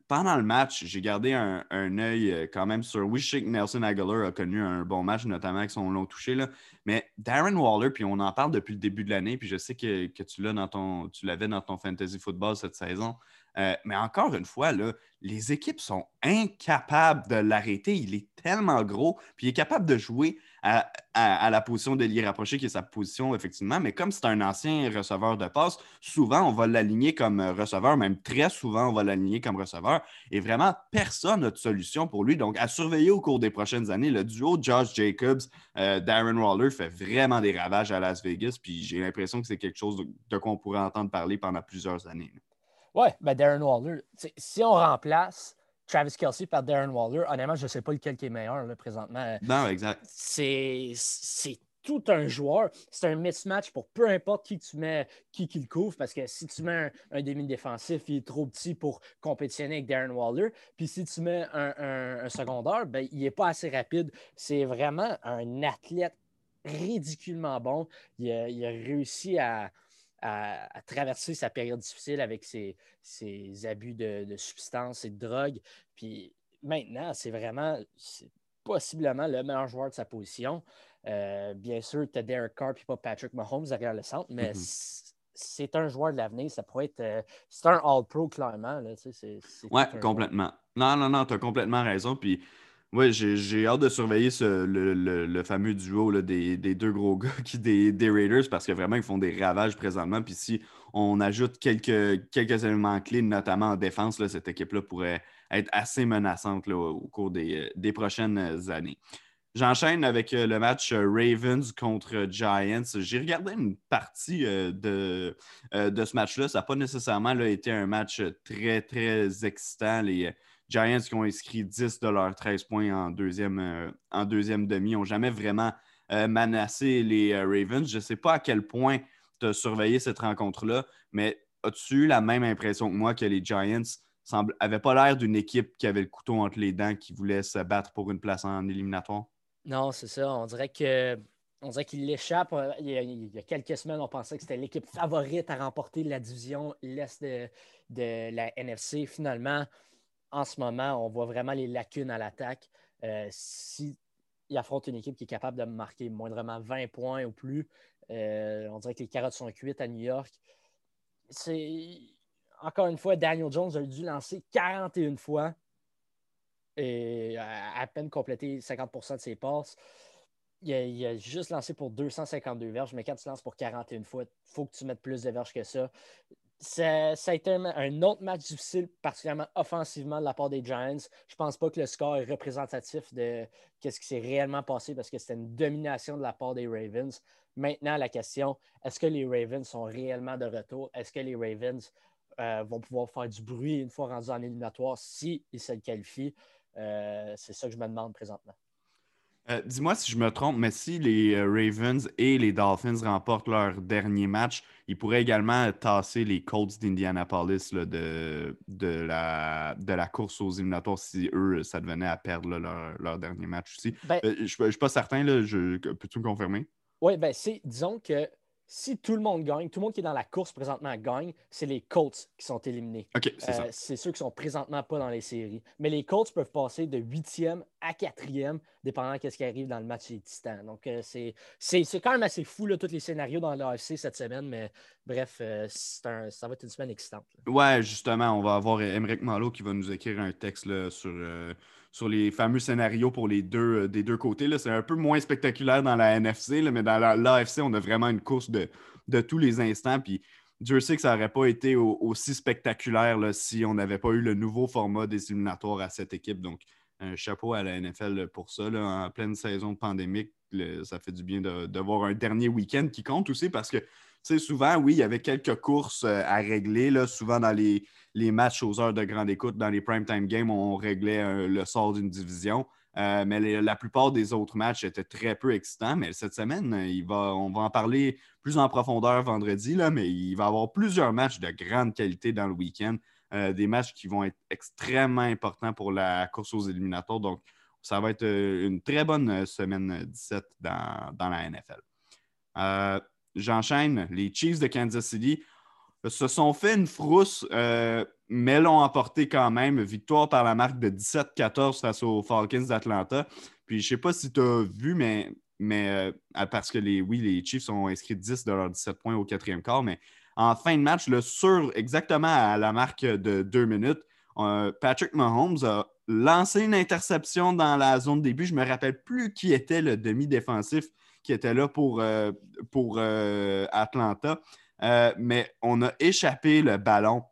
Speaker 1: pendant le match, j'ai gardé un, œil euh, quand même sur. Oui, je Nelson Aguilar a connu un bon match, notamment avec son long touché. Là. Mais Darren Waller, puis on en parle depuis le début de l'année, puis je sais que, tu l'as dans ton, tu l'avais dans ton fantasy football cette saison. Euh, mais encore une fois, là, les équipes sont incapables de l'arrêter. Il est tellement gros, puis il est capable de jouer à, la position de l'y qui est sa position, effectivement. Mais comme c'est un ancien receveur de passe, souvent, on va l'aligner comme receveur, même très souvent, on va l'aligner comme receveur. Et vraiment, personne n'a de solution pour lui. Donc, à surveiller au cours des prochaines années, le duo Josh Jacobs, euh, Darren Waller fait vraiment des ravages à Las Vegas. Puis j'ai l'impression que c'est quelque chose de, quoi on pourrait entendre parler pendant plusieurs années.
Speaker 2: Ouais, ben Darren Waller, si on remplace Travis Kelsey par Darren Waller, honnêtement, je ne sais pas lequel qui est meilleur là, présentement.
Speaker 1: Non, exact.
Speaker 2: C'est tout un joueur. C'est un mismatch pour peu importe qui tu mets, qui, qui le couvre, parce que si tu mets un, demi-défensif, il est trop petit pour compétitionner avec Darren Waller. Puis si tu mets un, secondaire, ben, il n'est pas assez rapide. C'est vraiment un athlète ridiculement bon. il a réussi à, à, traverser sa période difficile avec ses, abus de, substances et de drogue. Puis maintenant, c'est vraiment possiblement le meilleur joueur de sa position. Euh, bien sûr, tu as Derek Carr et pas Patrick Mahomes derrière le centre, mais mm-hmm. c'est un joueur de l'avenir. Ça pourrait être. Euh, c'est un All-Pro, clairement.
Speaker 1: Oui, complètement. Non, non, non, tu as complètement raison. Puis oui, j'ai hâte de surveiller le, fameux duo des, deux gros gars qui, des, Raiders parce que vraiment, ils font des ravages présentement. Puis si on ajoute quelques, quelques éléments clés, notamment en défense, cette équipe-là pourrait être assez menaçante au cours des, prochaines années. J'enchaîne avec euh, le match euh, Ravens contre Giants. J'ai regardé une partie euh, de, de ce match-là. Ça n'a pas nécessairement été un match très, très excitant. Giants qui ont inscrit 10 de leurs 13 points en deuxième, euh, en deuxième demi n'ont jamais vraiment euh, menacé les euh, Ravens. Je ne sais pas à quel point tu as surveillé cette rencontre-là, mais as-tu eu la même impression que moi que les Giants n'avaient pas l'air d'une équipe qui avait le couteau entre les dents, qui voulait se battre pour une place en éliminatoire?
Speaker 2: Non, c'est ça. On dirait que on dirait qu'il l'échappe. Il, y a quelques semaines, on pensait que c'était l'équipe favorite à remporter la division l'Est de, de, la NFC. Finalement, en ce moment, on voit vraiment les lacunes à l'attaque. Euh, S'il affronte une équipe qui est capable de marquer moindrement 20 points ou plus, euh, on dirait que les carottes sont cuites à New York. C'est encore une fois, Daniel Jones a dû lancer 41 fois et à, peine complété 50% de ses passes. Il a, il a, juste lancé pour 252 verges, mais quand tu lances pour 41 fois, il faut que tu mettes plus de verges que ça ça, a été un, autre match difficile, particulièrement offensivement de la part des Giants. Je ne pense pas que le score est représentatif de ce qui s'est réellement passé parce que c'était une domination de la part des Ravens. Maintenant, la question, est-ce que les Ravens sont réellement de retour? Est-ce que les Ravens euh, vont pouvoir faire du bruit une fois rendus en éliminatoire s'ils se qualifient? Euh, c'est ça que je me demande présentement.
Speaker 1: Euh, dis-moi si je me trompe, mais si les euh, Ravens et les Dolphins remportent leur dernier match, ils pourraient également tasser les Colts d'Indianapolis de, de, la, de la course aux éliminatoires si eux, ça devenait à perdre leur, dernier match aussi. Ben euh, je ne suis pas certain, peux-tu me confirmer?
Speaker 2: Oui, ben c'est, disons que si tout le monde gagne, tout le monde qui est dans la course présentement gagne, c'est les Colts qui sont éliminés. c'est ceux qui sont présentement pas dans les séries. Mais les Colts peuvent passer de huitième à quatrième, dépendant de ce qui arrive dans le match des Titans. Donc, euh, c'est quand même assez fou, là, tous les scénarios dans l'AFC cette semaine. Mais bref, euh, un, ça va être une semaine excitante.
Speaker 1: Ouais, justement, on va avoir Emmerich Malo qui va nous écrire un texte là, sur. Sur les fameux scénarios pour les deux, euh, des deux côtés. C'est un peu moins spectaculaire dans la NFC, mais dans l'AFC, on a vraiment une course de, tous les instants. Puis Dieu sait que ça n'aurait pas été aussi spectaculaire si on n'avait pas eu le nouveau format des éliminatoires à cette équipe. Donc, un chapeau à la NFL pour ça. en pleine saison pandémique, ça fait du bien de, voir un dernier week-end qui compte aussi parce que souvent, oui, il y avait quelques courses euh, à régler. Souvent, dans les, matchs aux heures de grande écoute, dans les primetime games, on réglait euh, le sort d'une division. Euh, mais la plupart des autres matchs étaient très peu excitants. Mais cette semaine, on va en parler plus en profondeur vendredi, mais il va y avoir plusieurs matchs de grande qualité dans le week-end. Des matchs qui vont être extrêmement importants pour la course aux éliminatoires. Donc, ça va être une très bonne semaine 17 dans, dans la NFL. J'enchaîne. Les Chiefs de Kansas City se sont fait une frousse, euh, mais l'ont emporté quand même. Victoire par la marque de 17-14 face aux Falcons d'Atlanta. Puis je ne sais pas si tu as vu, mais, mais euh, parce que les, oui, les Chiefs ont inscrit 10 de leurs 17 points au quatrième quart, mais en fin de match, le sur exactement à la marque de deux minutes, euh, Patrick Mahomes a lancé une interception dans la zone début. Je ne me rappelle plus qui était le demi-défensif qui était là pour, pour Atlanta. Euh, mais on a échappé le ballon.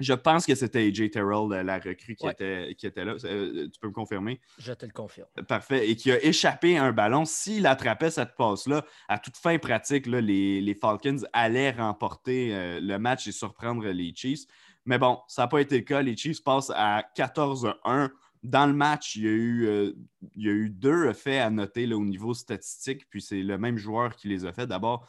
Speaker 1: Je pense que c'était AJ Terrell, la recrue qui, était, qui était là. Euh, tu peux me confirmer?
Speaker 2: Je te le confirme.
Speaker 1: Parfait. Et qui a échappé un ballon. S'il attrapait cette passe-là, à toute fin pratique, les, Falcons allaient remporter euh, le match et surprendre les Chiefs. Mais bon, ça n'a pas été le cas. Les Chiefs passent à 14-1. Dans le match, il y, a eu, il y a eu deux faits à noter au niveau statistique, puis c'est le même joueur qui les a fait. D'abord,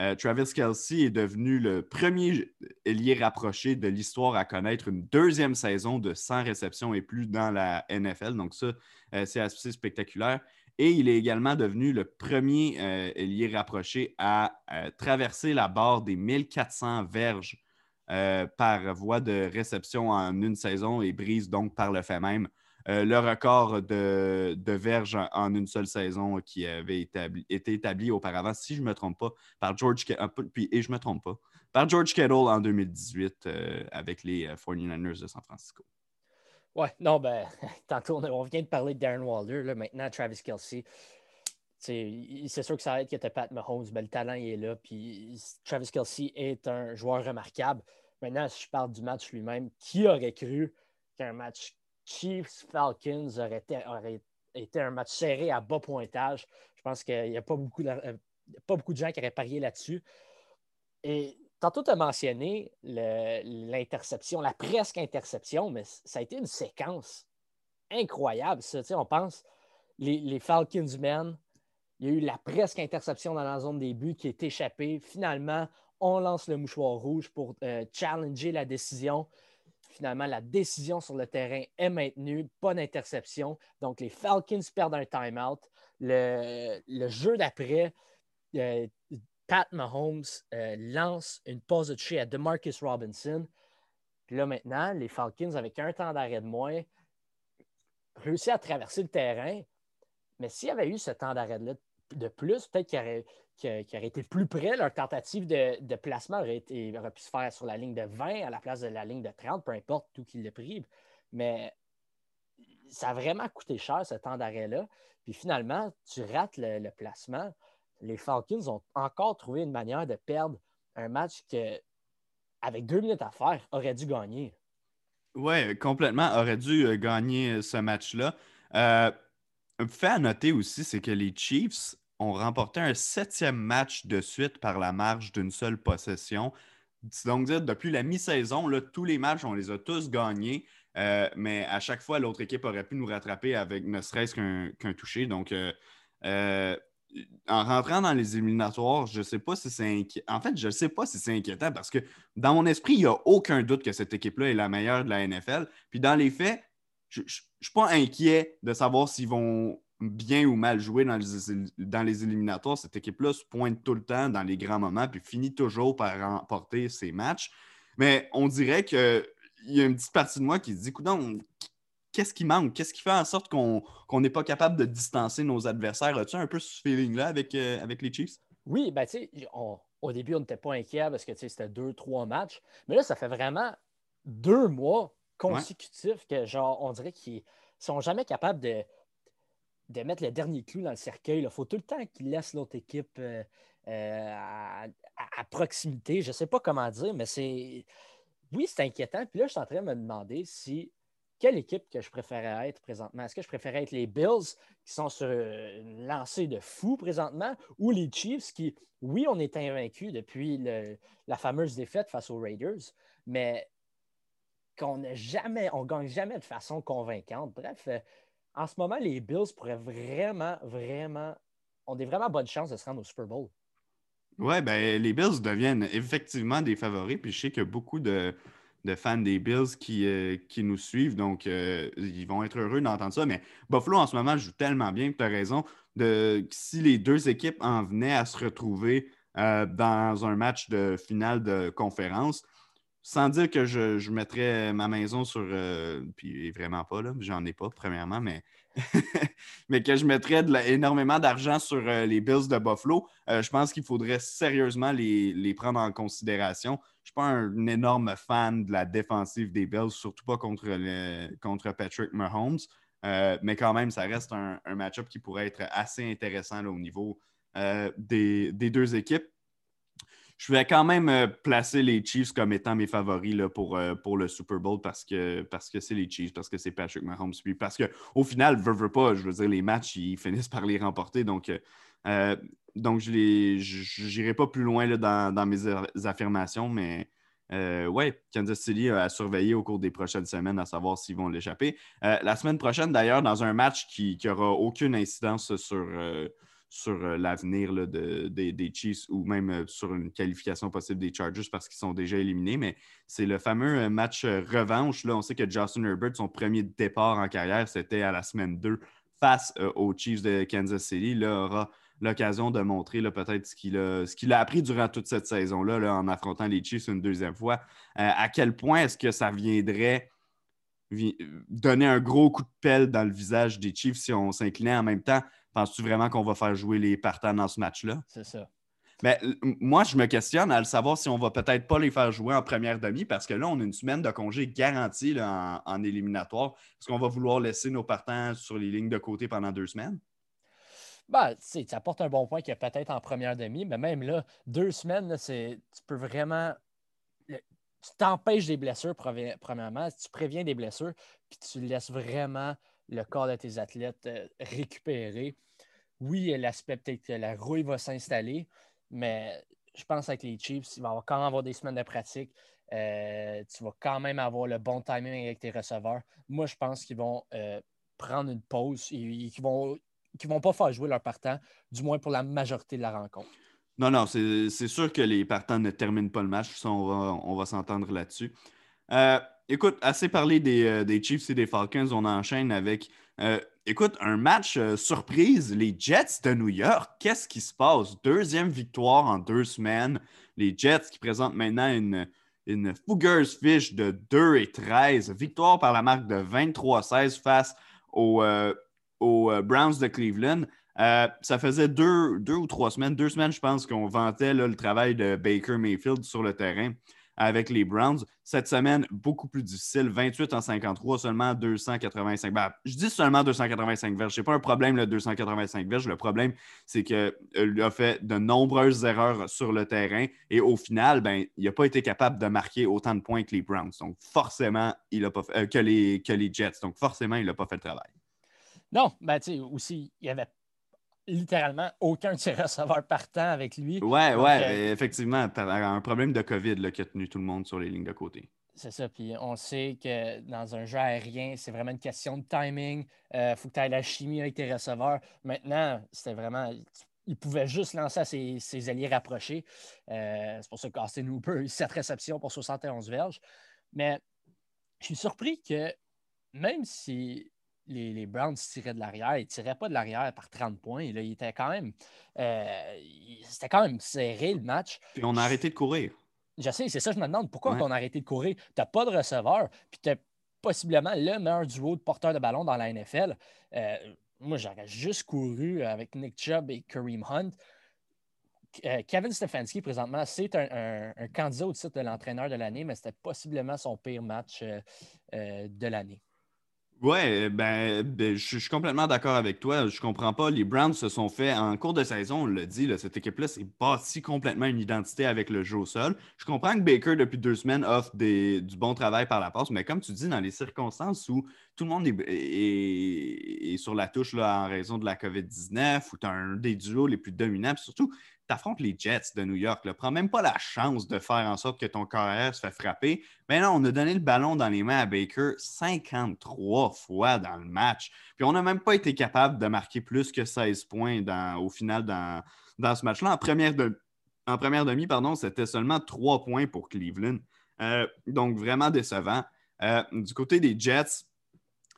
Speaker 1: euh, Travis Kelsey est devenu le premier ailier rapproché de l'histoire à connaître une deuxième saison de 100 réceptions et plus dans la NFL. Donc, ça, euh, c'est assez spectaculaire. Et il est également devenu le premier euh, ailier rapproché à traverser la barre des 1400 verges par voie de réception en une saison et brise donc par le fait même euh, le record de, de en, une seule saison qui avait été établi auparavant, si je ne me trompe pas, par George puis, et je me trompe pas, par George Kettle en 2018 euh, avec les 49ers euh, de San Francisco.
Speaker 2: Ouais, non, ben, tantôt, on, vient de parler de Darren Walder, là, maintenant Travis Kelsey. C'est sûr que ça aide qu'il était Pat Mahomes, mais le talent il est là. Puis Travis Kelsey est un joueur remarquable. Maintenant, si je parle du match lui-même, qui aurait cru qu'un match Chiefs Falcons aurait été, un match serré à bas pointage. Je pense qu'il n'y a pas beaucoup, de, euh, pas beaucoup de gens qui auraient parié là-dessus. Et tantôt, tu as mentionné l'interception, la presque interception, mais ça a été une séquence incroyable. On pense les, les Falcons men, il y a eu la presque interception dans la zone des buts qui est échappée. Finalement, on lance le mouchoir rouge pour euh, challenger la décision. Finalement, la décision sur le terrain est maintenue, pas d'interception. Donc, les Falcons perdent un timeout. Le, jeu d'après, euh, Pat Mahomes euh, lance une pause de toucher à DeMarcus Robinson. Là, maintenant, les Falcons, avec un temps d'arrêt de moins, réussissent à traverser le terrain. Mais s'il y avait eu ce temps d'arrêt-là de plus, peut-être qu'il aurait, qui, aurait été plus près. Leur tentative de, placement aurait, été, pu se faire sur la ligne de 20 à la place de la ligne de 30, peu importe tout qu'il le pris. Mais ça a vraiment coûté cher ce temps d'arrêt-là. Puis finalement, tu rates le, placement. Les Falcons ont encore trouvé une manière de perdre un match que, avec deux minutes à faire, aurait dû gagner.
Speaker 1: Oui, complètement, aurait dû euh, gagner ce match-là. Euh, fait à noter aussi, c'est que les Chiefs ont remporté un septième match de suite par la marge d'une seule possession. Donc, depuis la mi-saison, tous les matchs, on les a tous gagnés. Euh, mais à chaque fois, l'autre équipe aurait pu nous rattraper avec ne serait-ce qu'un toucher. Donc, euh, en rentrant dans les éliminatoires, je ne sais pas si c'est inquiétant. En fait, je ne sais pas si c'est inquiétant parce que dans mon esprit, il n'y a aucun doute que cette équipe-là est la meilleure de la NFL. Puis dans les faits, je ne suis pas inquiet de savoir s'ils vont bien ou mal jouer dans les, dans les éliminatoires. Cette équipe-là se pointe tout le temps dans les grands moments puis finit toujours par remporter ses matchs. Mais on dirait qu'il y a une petite partie de moi qui se dit, écoute, qu'est-ce qui manque? Qu'est-ce qui fait en sorte qu'on n'est pas capable de distancer nos adversaires? As-tu un peu ce feeling-là avec, euh, avec les Chiefs?
Speaker 2: Oui, ben tu sais, au début, on n'était pas inquiet parce que c'était deux, trois matchs. Mais là, ça fait vraiment deux mois consécutifs que, genre, on dirait qu'ils sont jamais capables de, de mettre le dernier clou dans le cercueil. Il faut tout le temps qu'ils laissent l'autre équipe euh, euh, à, à, proximité. Je ne sais pas comment dire, mais c'est. Oui, c'est inquiétant. Puis là, je suis en train de me demander si quelle équipe que je préférais être présentement? Est-ce que je préférais être les Bills qui sont sur une lancée de fou présentement ou les Chiefs qui, oui, on est invaincus depuis la fameuse défaite face aux Raiders, mais qu'on n'a jamais, on gagne jamais de façon convaincante. Bref, euh, en ce moment, les Bills pourraient vraiment, vraiment, ont des vraiment bonnes chances de se rendre au Super Bowl.
Speaker 1: Oui, ben, les Bills deviennent effectivement des favoris. Puis je sais que beaucoup de, fans des Bills qui, euh, nous suivent. Donc, euh, ils vont être heureux d'entendre ça. Mais Buffalo, en ce moment, joue tellement bien, tu as raison. De, si les deux équipes en venaient à se retrouver euh, dans un match de finale de conférence, sans dire que je, je mettrais ma maison sur. puis vraiment pas, là, j'en ai pas, premièrement, mais, mais que je mettrais énormément d'argent sur les Bills de Buffalo, je pense qu'il faudrait sérieusement les, les, prendre en considération je ne suis pas un, énorme fan de la défensive des Bills, surtout pas contre, contre Patrick Mahomes. Euh, mais quand même, ça reste un, match-up qui pourrait être assez intéressant au niveau euh, des, deux équipes. Je vais quand même euh, placer les Chiefs comme étant mes favoris là, pour, pour le Super Bowl parce que parce que c'est les Chiefs, parce que c'est Patrick Mahomes. Puis parce qu'au final, veux, veux pas, je veux dire, les matchs, ils finissent par les remporter. Donc, donc, je n'irai pas plus loin dans, mes affirmations, mais euh, ouais, Kansas City a surveiller au cours des prochaines semaines à savoir s'ils vont l'échapper. Euh, la semaine prochaine, d'ailleurs, dans un match qui n'aura aucune incidence sur, euh, sur l'avenir des Chiefs ou même sur une qualification possible des Chargers parce qu'ils sont déjà éliminés, mais c'est le fameux match revanche. Là, on sait que Justin Herbert, son premier départ en carrière, c'était à la semaine 2 face aux Chiefs de Kansas City. Là, aura l'occasion de montrer peut-être ce qu'il a, appris durant toute cette saison-là en affrontant les Chiefs une deuxième fois. Euh, à quel point est-ce que ça viendrait donner un gros coup de pelle dans le visage des Chiefs si on s'inclinait en même temps? Penses-tu vraiment qu'on va faire jouer les partants dans ce match-là?
Speaker 2: C'est ça.
Speaker 1: Mais moi, je me questionne à le savoir si on va peut-être pas les faire jouer en première demi parce que là, on a une semaine de congé garantie en, en, éliminatoire. Est-ce qu'on va vouloir laisser nos partants sur les lignes de côté pendant deux semaines?
Speaker 2: Ben, ça apporte un bon point qu'il y a peut-être en première demi, mais même là, deux semaines, tu peux vraiment. Tu t'empêches des blessures, premièrement, tu préviens des blessures, puis tu laisses vraiment le corps de tes athlètes euh, récupérer. Oui, l'aspect peut-être que la rouille va s'installer, mais je pense avec les Chiefs, il va quand même avoir des semaines de pratique. Euh, tu vas quand même avoir le bon timing avec tes receveurs. Moi, je pense qu'ils vont euh, prendre une pause et qu'ils vont vont pas faire jouer leurs partants, du moins pour la majorité de la rencontre.
Speaker 1: Non, non, c'est sûr que les partants ne terminent pas le match. On va, s'entendre là-dessus. Écoute, assez parlé euh, des, Chiefs et des Falcons. On enchaîne avec, euh, écoute, un match surprise. Les Jets de New York. Qu'est-ce qui se passe? Deuxième victoire en deux semaines. Les Jets qui présentent maintenant une, une fougueuse fiche de 2 et 13. Victoire par la marque de 23-16 face aux, aux euh, Browns de Cleveland. Euh, ça faisait deux, deux, ou trois semaines, deux semaines, je pense, qu'on vantait le travail de Baker Mayfield sur le terrain avec les Browns. Cette semaine, beaucoup plus difficile, 28 en 53, seulement 285. Ben, je dis seulement 285 verges. Ce n'est pas un problème, le 285 verges. Le problème, c'est qu'il euh, a fait de nombreuses erreurs sur le terrain et au final, ben, il n'a pas été capable de marquer autant de points que les Browns. Donc, forcément, il a pas que, les, que les Jets. Donc, forcément, il n'a pas fait le travail.
Speaker 2: Non, ben, tu sais, aussi, il y avait littéralement aucun de ses receveurs partant avec lui.
Speaker 1: Ouais, ouais, euh, effectivement, un problème de COVID là, qui a tenu tout le monde sur les lignes de côté.
Speaker 2: C'est ça. Puis on sait que dans un jeu aérien, c'est vraiment une question de timing. Il euh, faut que tu aies la chimie avec tes receveurs. Maintenant, c'était vraiment. Il pouvait juste lancer à ses, alliés rapprochés. Euh, c'est pour ça qu'Austin Hooper a eu cette réception pour 71 verges. Mais je suis surpris que même si les, Browns tiraient de l'arrière, ils ne tiraient pas de l'arrière par 30 points. Là, il était quand même. Euh, c'était quand même serré le match.
Speaker 1: Puis on a arrêté de courir.
Speaker 2: Je sais, c'est ça, je me demande pourquoi on a arrêté de courir. Tu n'as pas de receveur, puis tu as possiblement le meilleur duo de porteurs de ballon dans la NFL. Euh, moi, j'aurais juste couru avec Nick Chubb et Kareem Hunt. Euh, Kevin Stefanski, présentement, c'est un, candidat au titre de l'entraîneur de l'année, mais c'était possiblement son pire match euh, de l'année.
Speaker 1: Ouais, ben, ben je, suis complètement d'accord avec toi. Je comprends pas. Les Browns se sont fait en cours de saison, on l'a dit, cette équipe-là s'est bâtie complètement une identité avec le jeu au sol. Je comprends que Baker, depuis deux semaines, offre du bon travail par la passe, mais comme tu dis, dans les circonstances où tout le monde est, sur la touche là, en raison de la COVID-19, où tu as un des duos les plus dominants, surtout, tu affrontes les Jets de New York. Prends même pas la chance de faire en sorte que ton carrière se fait frapper. Mais non, on a donné le ballon dans les mains à Baker 53 fois dans le match. Puis on n'a même pas été capable de marquer plus que 16 points au final dans, ce match-là. En première, demi, c'était seulement 3 points pour Cleveland. Euh, donc vraiment décevant. Euh, du côté des Jets,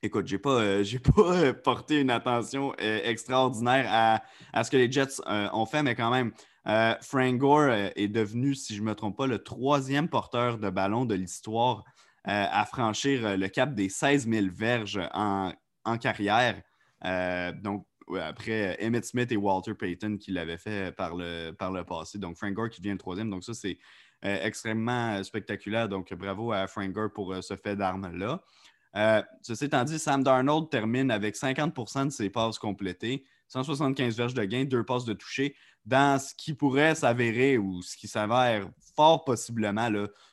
Speaker 1: Écoute, j'ai pas, euh, pas euh, porté une attention euh, extraordinaire à, ce que les Jets ont fait, mais quand même, Frank Gore est devenu, si je ne me trompe pas, le troisième porteur de ballon de l'histoire à franchir le cap des 16 000 verges en, carrière. donc, après Emmett Smith et Walter Payton qui l'avaient fait par le, par le passé. Donc, Frank Gore qui devient le troisième. Donc, ça, c'est extrêmement spectaculaire. Donc, bravo à Frank Gore pour ce fait d'arme-là. Euh, ceci étant dit, Sam Darnold termine avec 50% de ses passes complétées, 175 verges de gain, deux passes de toucher, dans ce qui pourrait s'avérer ou ce qui s'avère fort possiblement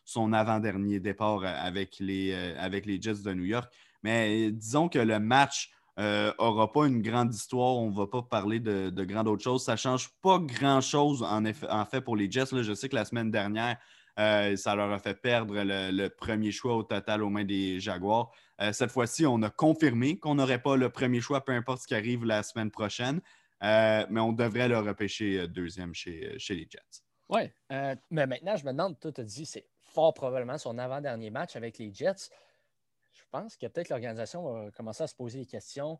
Speaker 1: son avant-dernier départ avec les, euh, avec les Jets de New York. Mais disons que le match n'aura euh, pas une grande histoire. On ne va pas parler de, de grandes autres choses. Ça ne change pas grand-chose en, fait pour les Jets. je sais que la semaine dernière, ça leur a fait perdre le, premier choix au total aux mains des Jaguars. Euh, cette fois-ci, on a confirmé qu'on n'aurait pas le premier choix, peu importe ce qui arrive la semaine prochaine, euh, mais on devrait le repêcher euh, deuxième chez, les Jets.
Speaker 2: Oui, mais maintenant, je me demande, toi, tu as dit c'est fort probablement son avant-dernier match avec les Jets. Je pense que peut-être l'organisation va commencer à se poser des questions.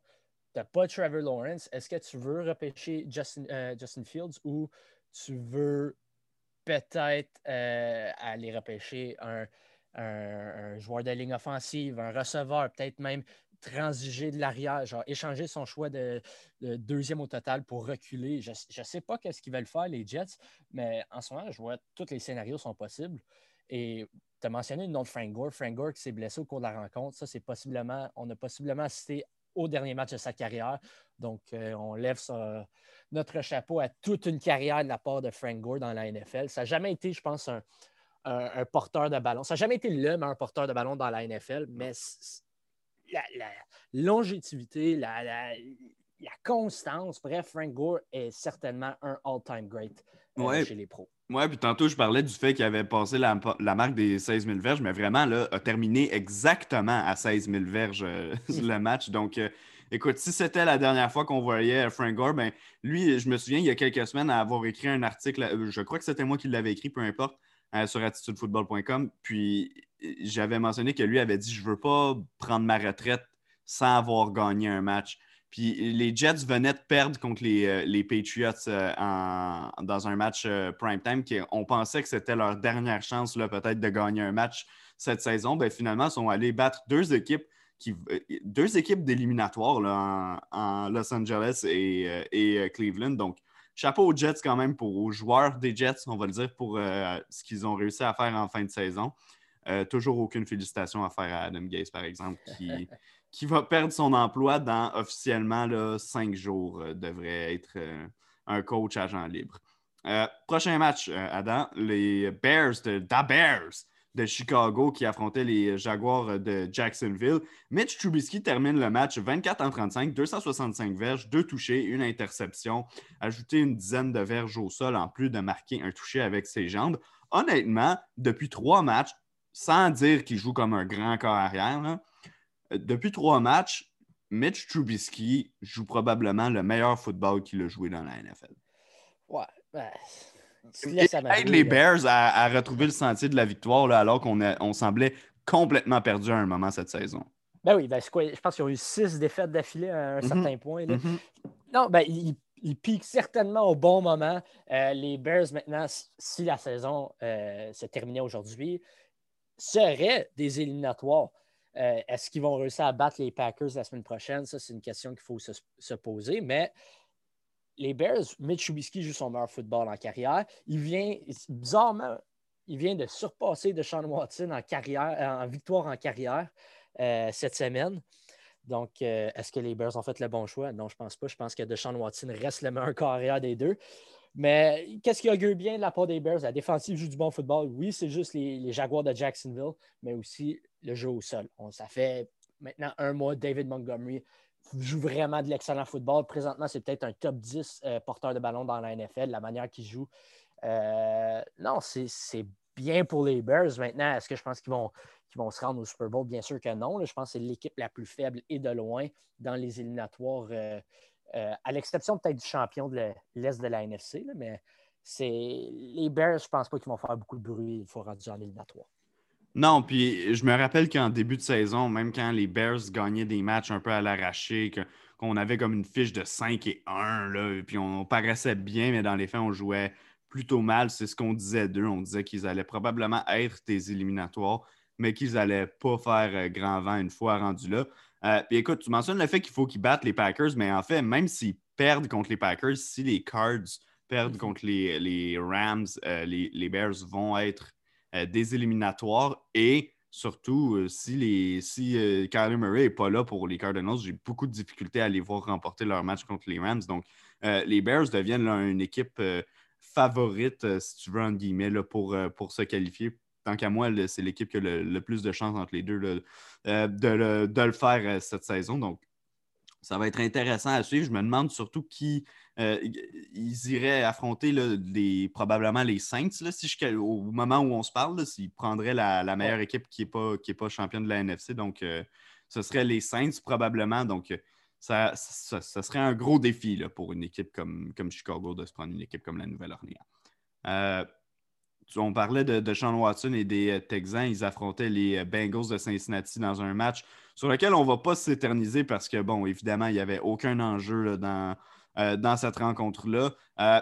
Speaker 2: Tu n'as pas Trevor Lawrence. Est-ce que tu veux repêcher Justin Fields ou tu veux peut-être aller repêcher un, un, joueur de ligne offensive, un receveur, peut-être même transiger de l'arrière, genre échanger son choix de, deuxième au total pour reculer. Je ne sais pas qu'est-ce qu'ils veulent faire, les Jets, mais en ce moment, je vois que tous les scénarios sont possibles. Et tu as mentionné le nom de Frank Gore. Frank Gore qui s'est blessé au cours de la rencontre. Ça, c'est possiblement, on a possiblement assisté au dernier match de sa carrière. Donc, euh, on lève notre chapeau à toute une carrière de la part de Frank Gore dans la NFL. Ça n'a jamais été, je pense, un, porteur de ballon. Ça n'a jamais été le meilleur porteur de ballon dans la NFL, mais la, longévité, la, la, constance, bref, Frank Gore est certainement un all-time great euh, chez les pros.
Speaker 1: Oui, puis tantôt, je parlais du fait qu'il avait passé la, marque des 16 000 verges, mais vraiment, là, a terminé exactement à 16 000 verges euh, le match. Donc, euh, écoute, si c'était la dernière fois qu'on voyait Frank Gore, ben, lui, je me souviens, il y a quelques semaines, à avoir écrit un article, je crois que c'était moi qui l'avais écrit, peu importe, sur attitudefootball.com. Puis j'avais mentionné que lui avait dit Je veux pas prendre ma retraite sans avoir gagné un match. Puis les Jets venaient de perdre contre les, euh, Patriots euh, dans un match prime time. on pensait que c'était leur dernière chance peut-être de gagner un match cette saison. Ben, finalement, ils sont allés battre deux équipes qui, deux équipes d'éliminatoires en, Los Angeles et, Cleveland. Donc, chapeau aux Jets quand même pour aux joueurs des Jets, on va le dire, pour euh, ce qu'ils ont réussi à faire en fin de saison. Euh, toujours aucune félicitation à faire à Adam Gaze, par exemple, qui, qui va perdre son emploi dans officiellement là, cinq jours, euh, devrait être un coach agent libre. prochain match, Adam, les Bears de Da Bears de Chicago qui affrontait les Jaguars de Jacksonville. Mitch Trubisky termine le match 24 en 35, 265 verges, deux touchés, une interception, ajouté une dizaine de verges au sol en plus de marquer un touché avec ses jambes. Honnêtement, depuis trois matchs, sans dire qu'il joue comme un grand corps arrière, depuis trois matchs, Mitch Trubisky joue probablement le meilleur football qu'il a joué dans la NFL.
Speaker 2: Ouais, ben,
Speaker 1: il aide les Bears à, retrouver le sentier de la victoire alors qu'on on semblait complètement perdu à un moment cette saison.
Speaker 2: Ben oui, ben quoi, je pense qu'ils ont eu six défaites d'affilée à un mhm. certain point. Mhm. Non, ben, ils, piquent certainement au bon moment. Euh, les Bears, maintenant, si la saison euh, se terminait aujourd'hui, seraient des éliminatoires. Euh, est-ce qu'ils vont réussir à battre les Packers la semaine prochaine? Ça, c'est une question qu'il faut se, poser. Mais les Bears, Mitch Trubisky joue son meilleur football en carrière. Il vient, bizarrement, il vient de surpasser Deshaun Watson en, carrière, en victoire en carrière euh, cette semaine. Donc, euh, est-ce que les Bears ont fait le bon choix? Non, je pense pas. Je pense que Deshaun Watson reste le meilleur carrière des deux. Mais qu'est-ce qui augure bien de la part des Bears? La défensive joue du bon football. Oui, c'est juste les, Jaguars de Jacksonville, mais aussi le jeu au sol. ça fait maintenant un mois, David Montgomery joue vraiment de l'excellent football. Présentement, c'est peut-être un top 10 euh, porteur de ballon dans la NFL, la manière qu'il joue. Euh, non, c'est bien pour les Bears. Maintenant, est-ce que je pense qu'ils vont, vont se rendre au Super Bowl? Bien sûr que non. je pense que c'est l'équipe la plus faible et de loin dans les éliminatoires. Euh, euh, à l'exception peut-être du champion de l'Est de la NFC, mais c'est les Bears, je ne pense pas qu'ils vont faire beaucoup de bruit il faut rendre en éliminatoire.
Speaker 1: Non, puis je me rappelle qu'en début de saison, même quand les Bears gagnaient des matchs un peu à l'arraché, qu'on avait comme une fiche de 5 et 1, là, puis on, paraissait bien, mais dans les faits, on jouait plutôt mal. C'est ce qu'on disait d'eux. On disait qu'ils allaient probablement être des éliminatoires, mais qu'ils n'allaient pas faire euh, grand vent une fois rendus là. Euh, puis écoute, tu mentionnes le fait qu'il faut qu'ils battent les Packers, mais en fait, même s'ils perdent contre les Packers, si les Cards perdent contre les, Rams, euh, les, Bears vont être euh, des éliminatoires. Et surtout, si, les, si Kyler Murray n'est pas là pour les Cardinals, j'ai beaucoup de difficultés à les voir remporter leur match contre les Rams. Donc, les Bears deviennent une équipe favorite, si tu veux, en guillemets, pour, pour se qualifier tant qu'à moi, c'est l'équipe qui a le, plus de chances entre les deux euh, de, le faire euh, cette saison. Donc, ça va être intéressant à suivre. Je me demande surtout qui euh, ils iraient affronter probablement les Saints si au moment où on se parle, s'ils prendraient la, meilleure équipe qui n'est pas, pas championne de la NFC. Donc, ce serait les Saints probablement. Donc, ça, serait un gros défi pour une équipe comme, comme Chicago de se prendre une équipe comme la Nouvelle-Orléans on parlait de, Sean Watson et des euh, Texans. Ils affrontaient les euh, Bengals de Cincinnati dans un match sur lequel on ne va pas s'éterniser parce que, bon, évidemment, il n'y avait aucun enjeu dans, euh, dans cette rencontre-là.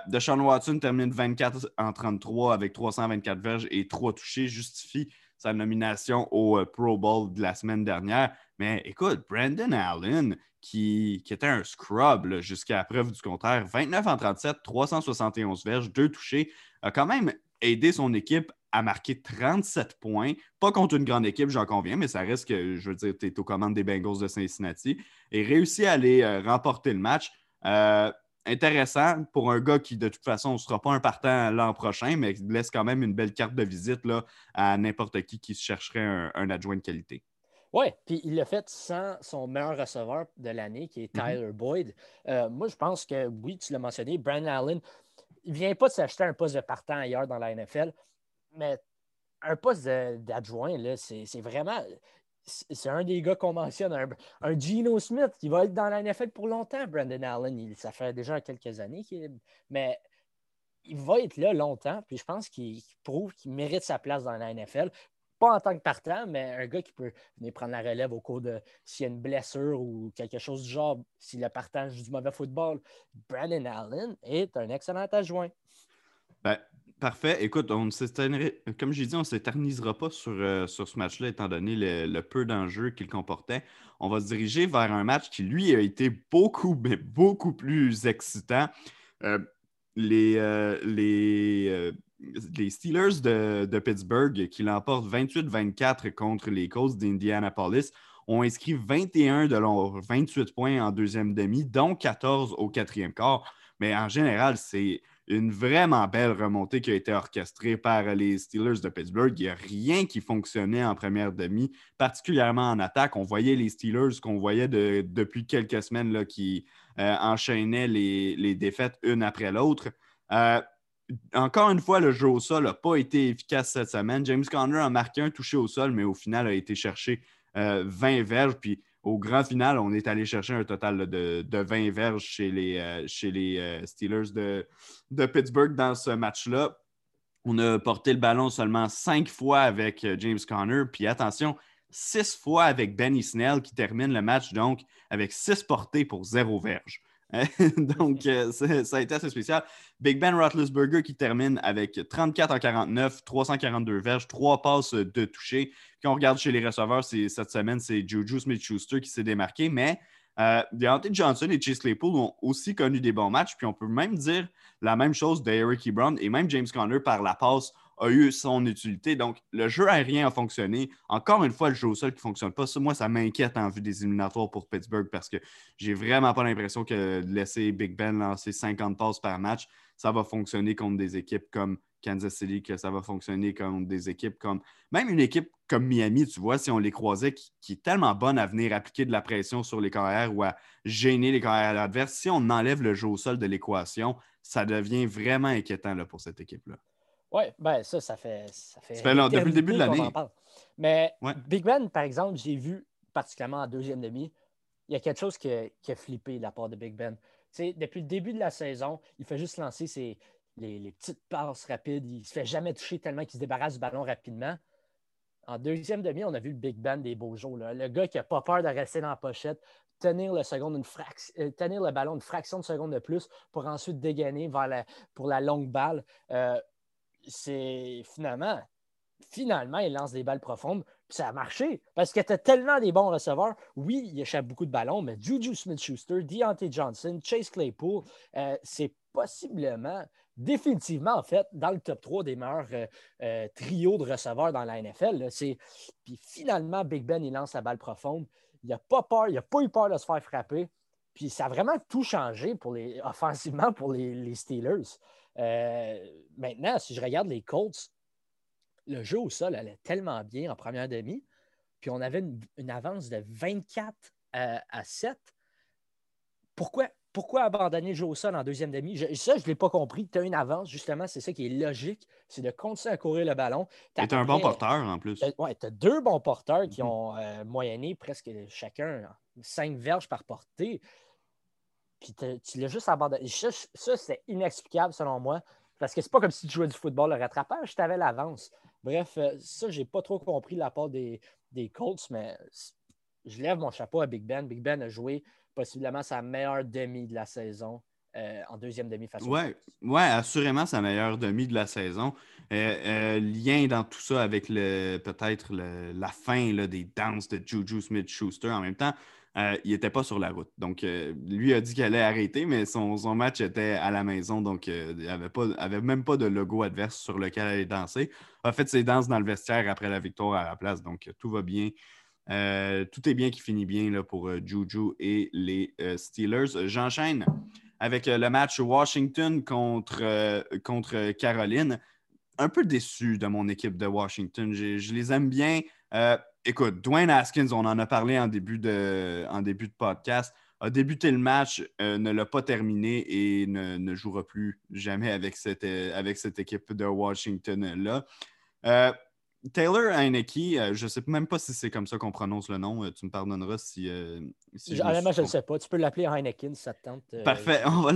Speaker 1: de Sean Watson termine 24 en 33 avec 324 verges et 3 touchés, justifie sa nomination au Pro Bowl de la semaine dernière. Mais écoute, Brandon Allen, qui, était un scrub jusqu'à preuve du contraire, 29 en 37, 371 verges, 2 touchés, a quand même aider son équipe à marquer 37 points. Pas contre une grande équipe, j'en conviens, mais ça reste que, je veux dire, tu es aux commandes des Bengals de Cincinnati et réussit à aller euh, remporter le match. Euh, intéressant pour un gars qui, de toute façon, ne sera pas un partant l'an prochain, mais laisse quand même une belle carte de visite là, à n'importe qui qui chercherait un, adjoint de qualité.
Speaker 2: Oui, puis il l'a fait sans son meilleur receveur de l'année, qui est mm-hmm. Tyler Boyd. Euh, moi, je pense que, oui, tu l'as mentionné, Brandon Allen, il ne vient pas de s'acheter un poste de partant ailleurs dans la NFL, mais un poste d'adjoint, c'est vraiment. C'est un des gars qu'on mentionne, un, Geno Smith qui va être dans la NFL pour longtemps, Brandon Allen. ça fait déjà quelques années, mais il va être là longtemps, puis je pense qu'il prouve qu'il mérite sa place dans la NFL pas en tant que partant, mais un gars qui peut venir prendre la relève au cours de s'il y a une blessure ou quelque chose du genre, si le partant du mauvais football. Brandon Allen est un excellent adjoint.
Speaker 1: Ben, parfait. Écoute, on comme j'ai dit, on ne s'éternisera pas sur, euh, sur ce match-là, étant donné le, peu d'enjeux qu'il comportait. On va se diriger vers un match qui, lui, a été beaucoup, mais beaucoup plus excitant. Euh, les, euh, les les Steelers de, Pittsburgh, qui l'emportent 28-24 contre les Colts d'Indianapolis, ont inscrit 21 de leurs 28 points en deuxième demi, dont 14 au quatrième quart. Mais en général, c'est une vraiment belle remontée qui a été orchestrée par les Steelers de Pittsburgh. Il n'y a rien qui fonctionnait en première demi, particulièrement en attaque. On voyait les Steelers qu'on voyait depuis quelques semaines là, qui euh, enchaînaient les, défaites une après l'autre. Euh, encore une fois, le jeu au sol n'a pas été efficace cette semaine. James Conner a marqué un touché au sol, mais au final a été cherché 20 verges. Puis au grand final, on est allé chercher un total de, 20 verges chez les, chez les Steelers de, Pittsburgh dans ce match-là. On a porté le ballon seulement cinq fois avec James Conner. Puis attention, six fois avec Benny Snell qui termine le match donc avec six portées pour zéro verge. donc, euh, ça a été assez spécial. Big Ben Roethlisberger qui termine avec 34 en 49, 342 verges, trois passes de toucher. Quand on regarde chez les receveurs, cette semaine, c'est Juju Smith-Schuster qui s'est démarqué, mais euh, Deontay Johnson et Chase Claypool ont aussi connu des bons matchs. Puis on peut même dire la même chose d'Eric Brown et même James Conner par la passe a eu son utilité. Donc, le jeu aérien a fonctionné. Encore une fois, le jeu au sol qui ne fonctionne pas. moi, ça m'inquiète en vue des éliminatoires pour Pittsburgh parce que j'ai vraiment pas l'impression que de laisser Big Ben lancer 50 passes par match, ça va fonctionner contre des équipes comme Kansas City, que ça va fonctionner contre des équipes comme. Même une équipe comme Miami, tu vois, si on les croisait, qui, est tellement bonne à venir appliquer de la pression sur les carrières ou à gêner les carrières adverses, si on enlève le jeu au sol de l'équation, ça devient vraiment inquiétant là, pour cette équipe-là.
Speaker 2: Oui, ben ça, ça fait. Ça fait,
Speaker 1: depuis le début de l'année.
Speaker 2: Mais Big Ben, par exemple, j'ai vu, particulièrement en deuxième demi, il y a quelque chose qui a, flippé de la part de Big Ben. sais, depuis le début de la saison, il fait juste lancer ses, les, petites passes rapides. Il ne se fait jamais toucher tellement qu'il se débarrasse du ballon rapidement. En deuxième demi, on a vu le Big Ben des beaux jours. Le gars qui n'a pas peur de rester dans la pochette, tenir le, seconde une euh, tenir le ballon une fraction de seconde de plus pour ensuite dégainer vers pour la longue balle. Euh, c'est finalement, finalement, il lance des balles profondes, puis ça a marché parce qu'il était tellement des bons receveurs. Oui, il échappe beaucoup de ballons, mais Juju Smith-Schuster, Deontay Johnson, Chase Claypool, euh, c'est possiblement, définitivement, en fait, dans le top 3 des meilleurs euh, euh, trios de receveurs dans la NFL. Puis finalement, Big Ben, il lance la balle profonde. Il n'a pas peur, il n'a pas eu peur de se faire frapper. Puis ça a vraiment tout changé pour les, offensivement pour les Steelers. Euh, maintenant, si je regarde les Colts, le jeu au sol allait tellement bien en première demi, puis on avait une, avance de 24 euh, à, 7. Pourquoi, pourquoi abandonner le jeu au sol en deuxième demi? ça, je ne l'ai pas compris. Tu as une avance, justement, c'est ça qui est logique, c'est de continuer à courir le ballon.
Speaker 1: Tu es un bon porteur en plus.
Speaker 2: Oui, tu as deux bons porteurs qui mm-hmm. ont euh, moyenné presque chacun 5 verges par portée. Puis tu l'as juste abandonné. Ça, c'est inexplicable selon moi. Parce que c'est pas comme si tu jouais du football, le rattrapage, tu avais l'avance. Bref, euh, ça, j'ai pas trop compris la part des, des Colts, mais je lève mon chapeau à Big Ben. Big Ben a joué possiblement sa meilleure demi de la saison euh, en deuxième demi face
Speaker 1: Oui, ouais, assurément sa meilleure demi de la saison. Euh, lien dans tout ça avec peut-être la fin là, des danses de Juju Smith-Schuster. En même temps, euh, il n'était pas sur la route. Donc, euh, lui a dit qu'il allait arrêter, mais son, match était à la maison, donc euh, il n'avait même pas de logo adverse sur lequel aller danser. A fait ses danses dans le vestiaire après la victoire à la place, donc tout va bien. tout est bien qui finit bien là, pour Juju et les Steelers. J'enchaîne avec le match Washington contre, contre Caroline. Un peu déçu de mon équipe de Washington. Je, les aime bien écoute, Dwayne Haskins, on en a parlé en début de, en début de podcast, a débuté le match, euh, ne l'a pas terminé et ne, jouera plus jamais avec cette, euh, avec cette équipe de Washington-là. Euh, Taylor Heineke, je ne sais même pas si c'est comme ça qu'on prononce le nom. tu me pardonneras si.
Speaker 2: si je, ne sais pas. Tu peux l'appeler Heineken si ça te tente.
Speaker 1: Parfait. On va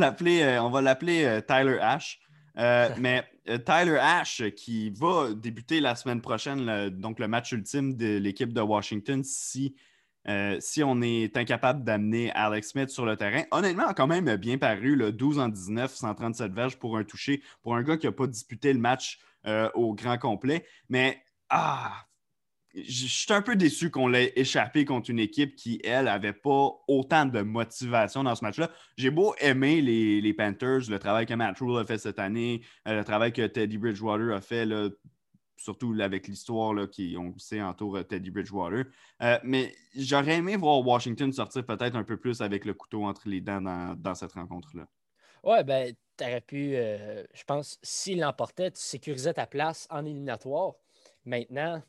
Speaker 1: l'appeler Tyler Ash. Euh, mais euh, Tyler Ash, qui va débuter la semaine prochaine, donc le match ultime de l'équipe de Washington, si, euh, si on est incapable d'amener Alex Smith sur le terrain. Honnêtement, a quand même bien paru, le 12 en 19, 137 verges pour un toucher, pour un gars qui n'a pas disputé le match au grand complet. Mais ah, je suis un peu déçu qu'on l'ait échappé contre une équipe qui, elle, n'avait pas autant de motivation dans ce match-là. J'ai beau aimer les, Panthers, le travail que Matt Rule a fait cette année, euh, le travail que Teddy Bridgewater a fait, surtout avec l'histoire qu'on sait entoure euh, Teddy Bridgewater. Euh, mais j'aurais aimé voir Washington sortir peut-être un peu plus avec le couteau entre les dents dans, cette rencontre-là.
Speaker 2: Ouais, ben, tu aurais pu, je pense, s'il l'emportait, tu sécurisais ta place en éliminatoire. Maintenant,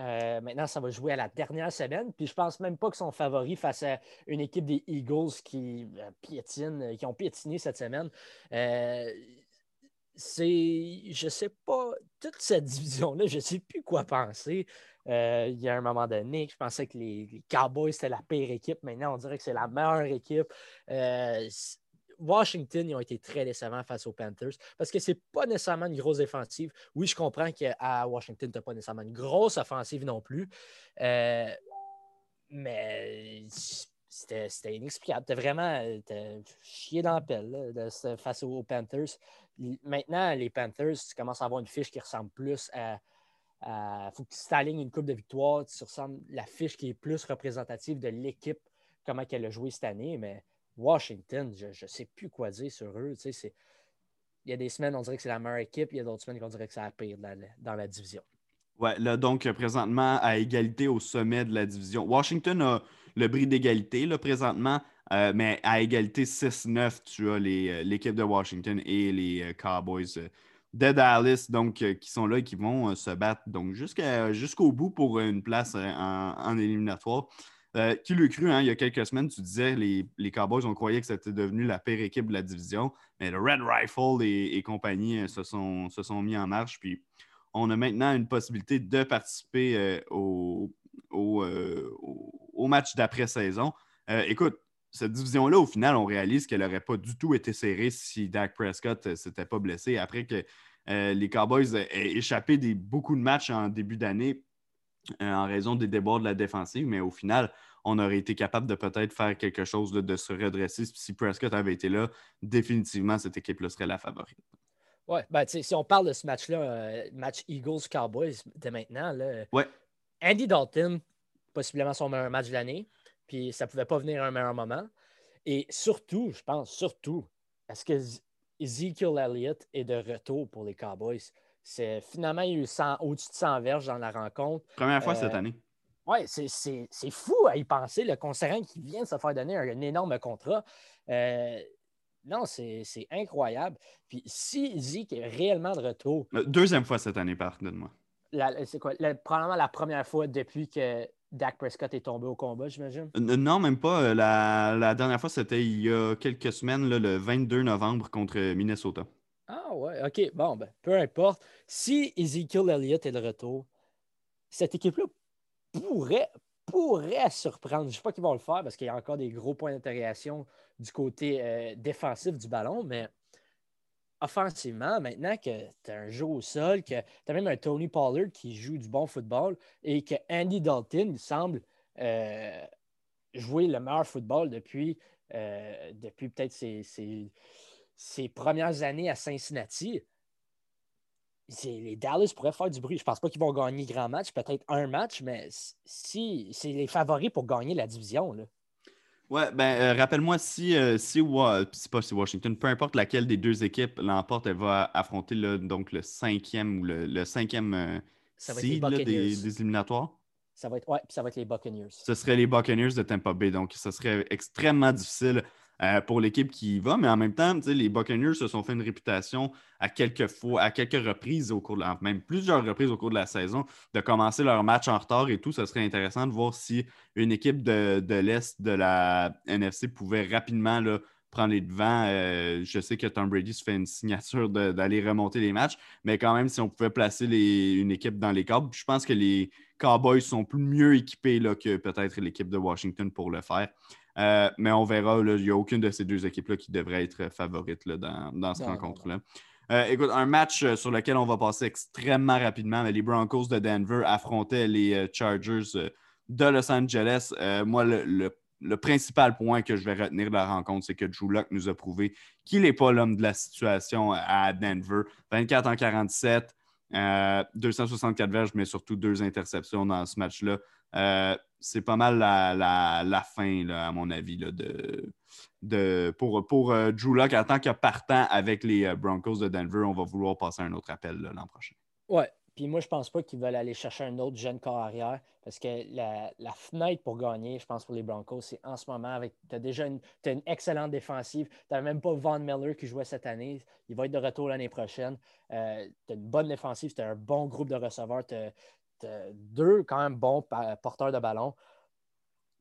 Speaker 2: euh, maintenant, ça va jouer à la dernière semaine. Puis je pense même pas que son favori face à une équipe des Eagles qui euh, piétine, qui ont piétiné cette semaine. Euh, c'est, je sais pas, toute cette division-là, je sais plus quoi penser. Euh, il y a un moment donné, je pensais que les, Cowboys, c'était la pire équipe. Maintenant, on dirait que c'est la meilleure équipe. Washington, ils ont été très décevants face aux Panthers parce que c'est pas nécessairement une grosse défensive. Oui, je comprends qu'à Washington, tu n'as pas nécessairement une grosse offensive non plus. Euh, mais c'était inexplicable. Tu vraiment chié dans la pelle face aux, Panthers. Maintenant, les Panthers, tu commences à avoir une fiche qui ressemble plus à. Il faut que tu t'alignes une coupe de victoire. Tu ressembles la fiche qui est plus représentative de l'équipe, comment elle a joué cette année. Mais Washington, je ne sais plus quoi dire sur eux. il y a des semaines, on dirait que c'est la meilleure équipe. Il y a d'autres semaines, on dirait que c'est la pire dans la division.
Speaker 1: Ouais, là, donc, présentement, à égalité au sommet de la division. Washington a le bris d'égalité, là, présentement, euh, mais à égalité 6-9, tu as euh, l'équipe de Washington et les euh, Cowboys de Dallas, donc, qui sont là et qui vont se battre donc jusqu'au bout pour une place en, éliminatoire. Qui le cru, hein, il y a quelques semaines, tu disais, les, les Cowboys, on croyait que c'était devenu la pire équipe de la division, mais le Red Rifle et, compagnie se, sont, se sont mis en marche, puis on a maintenant une possibilité de participer euh, au, euh, match d'après-saison. Euh, écoute, cette division-là, au final, on réalise qu'elle n'aurait pas du tout été serrée si Dak Prescott ne s'était pas blessé. Après que les Cowboys aient échappé des, beaucoup de matchs en début d'année en raison des débords de la défensive, mais au final, on aurait été capable de peut-être faire quelque chose de se redresser. Si Prescott avait été là, définitivement, cette équipe-là serait la favorite.
Speaker 2: Oui, ben, si on parle de ce match-là, euh, match Eagles-Cowboys de maintenant, là, Andy Dalton, possiblement son meilleur match de l'année, puis ça ne pouvait pas venir à un meilleur moment. Et surtout, je pense, surtout, est-ce que Ezekiel Elliott est de retour pour les Cowboys? C'est, finalement, il y a eu au-dessus de 100 verges dans la rencontre.
Speaker 1: Première fois cette euh, année.
Speaker 2: Oui, c'est, fou à y penser, le concernant qui vient de se faire donner un, énorme contrat. Euh, non, c'est incroyable. Puis si Zeke est réellement de retour.
Speaker 1: Euh, deuxième fois cette année, pardonne-moi.
Speaker 2: C'est quoi? probablement la première fois depuis que Dak Prescott est tombé au combat, j'imagine?
Speaker 1: Non, même pas. Euh, la, dernière fois, c'était il y a quelques semaines, le 22 novembre contre Minnesota.
Speaker 2: Ah ouais, OK. Bon, ben, peu importe. Si Ezekiel Elliott est de retour, cette équipe-là pourrait, pourrait surprendre. Je ne sais pas qu'ils vont le faire parce qu'il y a encore des gros points d'interrogation du côté euh, défensif du ballon, mais offensivement, maintenant que tu as un jeu au sol, que tu as même un Tony Pollard qui joue du bon football et que Andy Dalton semble euh, jouer le meilleur football depuis, euh, depuis peut-être ses, premières années à Cincinnati. Les Dallas pourraient faire du bruit. Je ne pense pas qu'ils vont gagner grand match, peut-être un match, mais si c'est les favoris pour gagner la division. Là.
Speaker 1: Ouais, ben euh, rappelle-moi si, euh, si, pas si Washington, peu importe laquelle des deux équipes l'emporte, elle va affronter donc le cinquième ou le, cinquième euh, seed des, des, éliminatoires.
Speaker 2: Ça va être, ouais, ça va être les Buccaneers.
Speaker 1: Ce serait les Buccaneers de Tampa Bay, donc ce serait extrêmement difficile euh, pour l'équipe qui y va. Mais en même temps, les Buccaneers se sont fait une réputation à quelques fois, à quelques reprises au cours de la, même plusieurs reprises au cours de la saison, de commencer leur match en retard et tout. Ce serait intéressant de voir si une équipe de, l'Est de la NFC pouvait rapidement prendre les devants. Euh, je sais que Tom Brady se fait une signature d'aller remonter les matchs, mais quand même, si on pouvait placer une équipe dans les câbles, je pense que les Cowboys sont plus mieux équipés là, que peut-être l'équipe de Washington pour le faire. Euh, mais on verra, il n'y a aucune de ces deux équipes-là qui devrait être favorite dans, dans cette rencontre-là. Euh, écoute, un match euh, sur lequel on va passer extrêmement rapidement. Les Broncos de Denver affrontaient les Chargers de Los Angeles. moi, le, principal point que je vais retenir de la rencontre, c'est que Drew Locke nous a prouvé qu'il n'est pas l'homme de la situation à Denver. 24 en 47, 264 verges, mais surtout deux interceptions dans ce match-là c'est pas mal la, fin, à mon avis, de, pour, pour euh, Drew Locke. En tant que partant avec les euh, Broncos de Denver, on va vouloir passer un autre appel l'an prochain.
Speaker 2: Ouais. Puis moi, je pense pas qu'ils veulent aller chercher un autre jeune corps arrière parce que la, fenêtre pour gagner, je pense, pour les Broncos, c'est en ce moment. Tu as déjà une, une excellente défensive. Tu n'as même pas Von Miller qui jouait cette année. Il va être de retour l'année prochaine. Euh, tu as une bonne défensive. Tu as un bon groupe de receveurs deux quand même bons porteurs de ballon.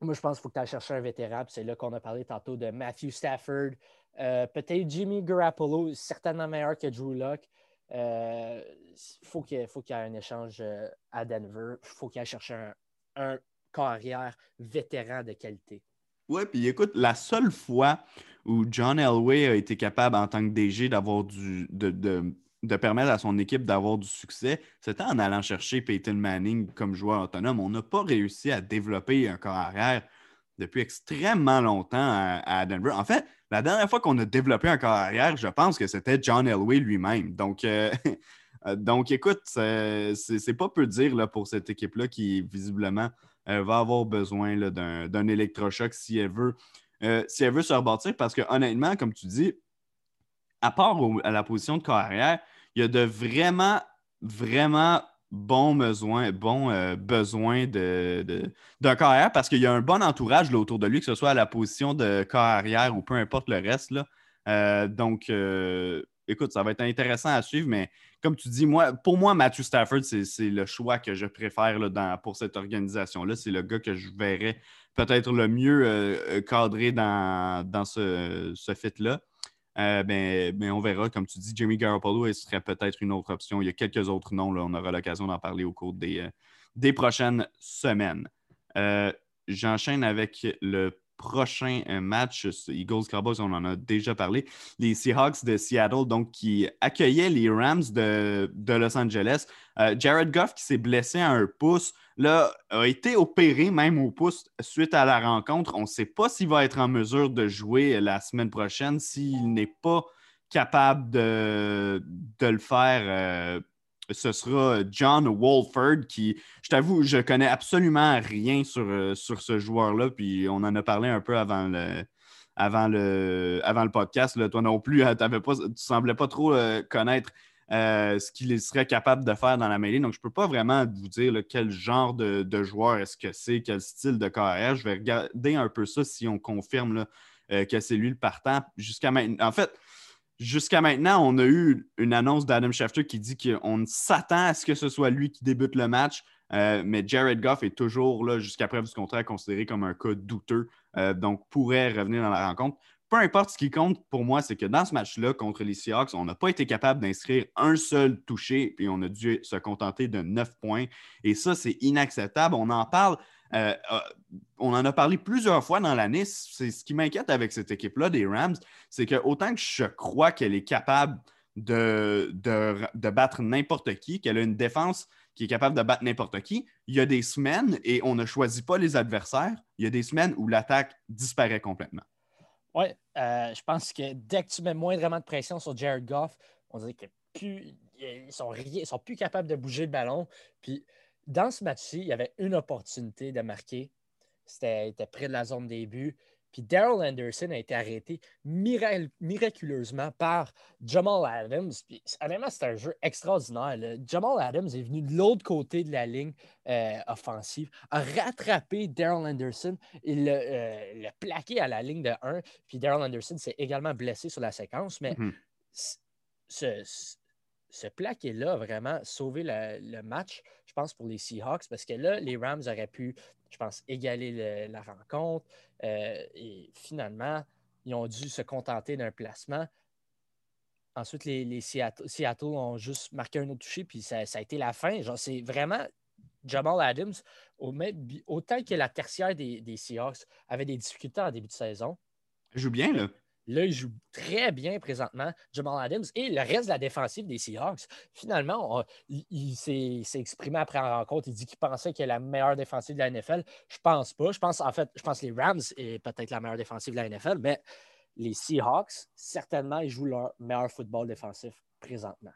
Speaker 2: Moi, je pense qu'il faut que tu ailles chercher un vétéran. C'est là qu'on a parlé tantôt de Matthew Stafford, Euh, peut-être Jimmy Garoppolo, certainement meilleur que Drew Locke. Euh, faut qu'il faut qu'il y ait un échange euh, à Denver. Il faut qu'il aille chercher un, carrière vétéran de qualité.
Speaker 1: Oui, puis écoute, la seule fois où John Elway a été capable en tant que DG d'avoir du de, permettre à son équipe d'avoir du succès, c'était en allant chercher Peyton Manning comme joueur autonome. On n'a pas réussi à développer un carrière depuis extrêmement longtemps à, Denver. En fait, la dernière fois qu'on a développé un carrière, je pense que c'était John Elway lui-même. Donc, euh, euh, donc écoute, c'est pas peu dire là, pour cette équipe-là qui, visiblement, euh, va avoir besoin d'un électrochoc si elle veut. si elle veut se rebâtir, parce que honnêtement, comme tu dis, à part à la position de carrière, il y a de vraiment, vraiment bon besoin, bon, euh, besoin de, d'un carrière parce qu'il y a un bon entourage autour de lui, que ce soit à la position de carrière ou peu importe le reste. Là. Euh, donc, euh, écoute, ça va être intéressant à suivre, mais comme tu dis, moi, pour moi, Matthew Stafford, c'est, le choix que je préfère là, pour cette organisation-là. C'est le gars que je verrais peut-être le mieux cadré dans, dans ce, ce fit-là. Euh, ben, ben, on verra. Comme tu dis, Jimmy Garoppolo serait peut-être une autre option. Il y a quelques autres noms. Là, on aura l'occasion d'en parler au cours des, euh, des prochaines semaines. Euh, j'enchaîne avec le prochain match, Eagles Cowboys, on en a déjà parlé. Les Seahawks de Seattle, donc qui accueillaient les Rams de, Los Angeles. Jared Goff qui s'est blessé à un pouce là, a été opéré même au pouce suite à la rencontre. On ne sait pas s'il va être en mesure de jouer la semaine prochaine. S'il n'est pas capable de, le faire, euh, ce sera John Wolford qui, je t'avoue, je connais absolument rien sur, euh, sur ce joueur-là. Puis on en a parlé un peu avant le, avant le, avant le podcast. Toi non plus, hein, tu ne semblais pas trop euh, connaître euh, ce qu'il serait capable de faire dans la mêlée. Donc, je ne peux pas vraiment vous dire quel genre de, joueur est-ce que c'est, quel style de carrière. Je vais regarder un peu ça si on confirme euh, que c'est lui le partant. Jusqu'à maintenant, en fait, jusqu'à maintenant, on a eu une annonce d'Adam Schefter qui dit qu'on s'attend à ce que ce soit lui qui débute le match. Euh, mais Jared Goff est toujours, là, jusqu'à preuve du contraire, considéré comme un cas douteux, donc pourrait revenir dans la rencontre peu importe ce qui compte pour moi, c'est que dans ce match-là, contre les Seahawks, on n'a pas été capable d'inscrire un seul touché, puis on a dû se contenter de neuf points. Et ça, c'est inacceptable. On en parle. Euh, euh, on en a parlé plusieurs fois dans l'année. C'est ce qui m'inquiète avec cette équipe-là des Rams, c'est que autant que je crois qu'elle est capable de, de, battre n'importe qui, qu'elle a une défense qui est capable de battre n'importe qui, il y a des semaines, et on ne choisit pas les adversaires, il y a des semaines où l'attaque disparaît complètement.
Speaker 2: Oui, euh, je pense que dès que tu mets moindrement de pression sur Jared Goff, on dirait qu'ils ne sont, sont plus capables de bouger le ballon. Puis dans ce match-ci, il y avait une opportunité de marquer. C'était près de la zone des buts. Puis Daryl Anderson a été arrêté miraculeusement par Jamal Adams. Puis honnêtement, c'est un jeu extraordinaire. Jamal Adams est venu de l'autre côté de la ligne euh, offensive, a rattrapé Daryl Anderson et le, euh, plaqué à la ligne de 1. Puis Daryl Anderson s'est également blessé sur la séquence. Mais mm-hmm. ce, ce plaqué-là a vraiment sauvé le, match, je pense, pour les Seahawks, parce que là, les Rams auraient pu, je pense, égaler la rencontre. Euh, et finalement, ils ont dû se contenter d'un placement. Ensuite, les, Seattle, ont juste marqué un autre touché, puis ça, a été la fin. Genre, c'est vraiment Jamal Adams, autant que la tertiaire des, des Seahawks avait des difficultés en début de saison.
Speaker 1: Il joue bien, là.
Speaker 2: Là, il joue très bien présentement, Jamal Adams. Et le reste de la défensive des Seahawks, finalement, il, s'est exprimé après la rencontre. Il dit qu'il pensait qu'il est la meilleure défensive de la NFL. Je pense pas. Je pense, en fait, je pense que les Rams est peut-être la meilleure défensive de la NFL, mais les Seahawks, certainement, ils jouent leur meilleur football défensif présentement.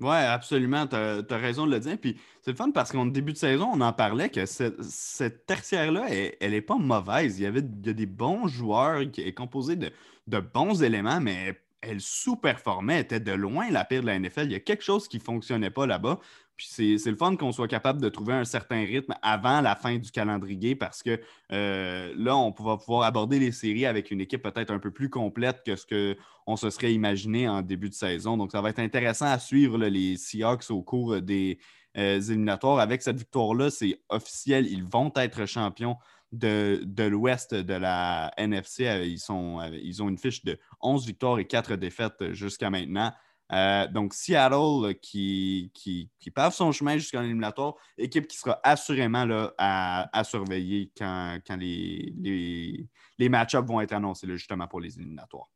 Speaker 1: Oui, absolument. Tu as, raison de le dire. Puis c'est le fun parce qu'en début de saison, on en parlait que cette, tertiaire-là, elle n'est pas mauvaise. Il y avait des bons joueurs qui est composé de, de bons éléments, mais elle sous-performait, était de loin la pire de la NFL. Il y a quelque chose qui ne fonctionnait pas là-bas. Puis c'est le fun qu'on soit capable de trouver un certain rythme avant la fin du calendrier parce que euh, là, on va pouvoir aborder les séries avec une équipe peut-être un peu plus complète que ce qu'on se serait imaginé en début de saison. Donc, ça va être intéressant à suivre les Seahawks au cours des euh, éliminatoires. Avec cette victoire-là, c'est officiel. Ils vont être champions de, l'ouest de la NFC. Ils, sont, ils ont une fiche de 11 victoires et 4 défaites jusqu'à maintenant. donc, Seattle qui, qui, qui pave son chemin jusqu'en éliminatoire, équipe qui sera assurément là, à, surveiller quand, les, les, les match-ups vont être annoncés justement pour les éliminatoires.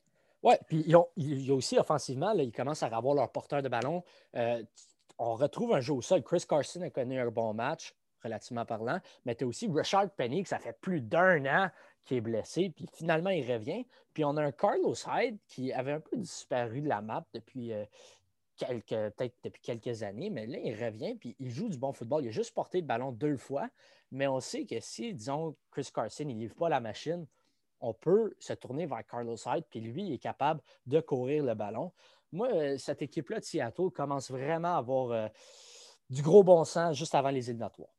Speaker 2: Oui, puis il y a aussi offensivement, ils commencent à avoir leur porteur de ballon. Euh, on retrouve un jeu au sol. Chris Carson a connu un bon match, relativement parlant, mais tu as aussi Richard Penny, que ça fait plus d'un an qui est blessé, puis finalement il revient. Puis on a un Carlos Hyde qui avait un peu disparu de la map depuis euh, quelques, peut-être depuis quelques années, mais là il revient, puis il joue du bon football. Il a juste porté le ballon deux fois, mais on sait que si, disons, Chris Carson, il ne livre pas la machine, on peut se tourner vers Carlos Hyde, puis lui, il est capable de courir le ballon. Moi, euh, cette équipe-là de Seattle commence vraiment à avoir euh, du gros bon sens juste avant les éliminatoires.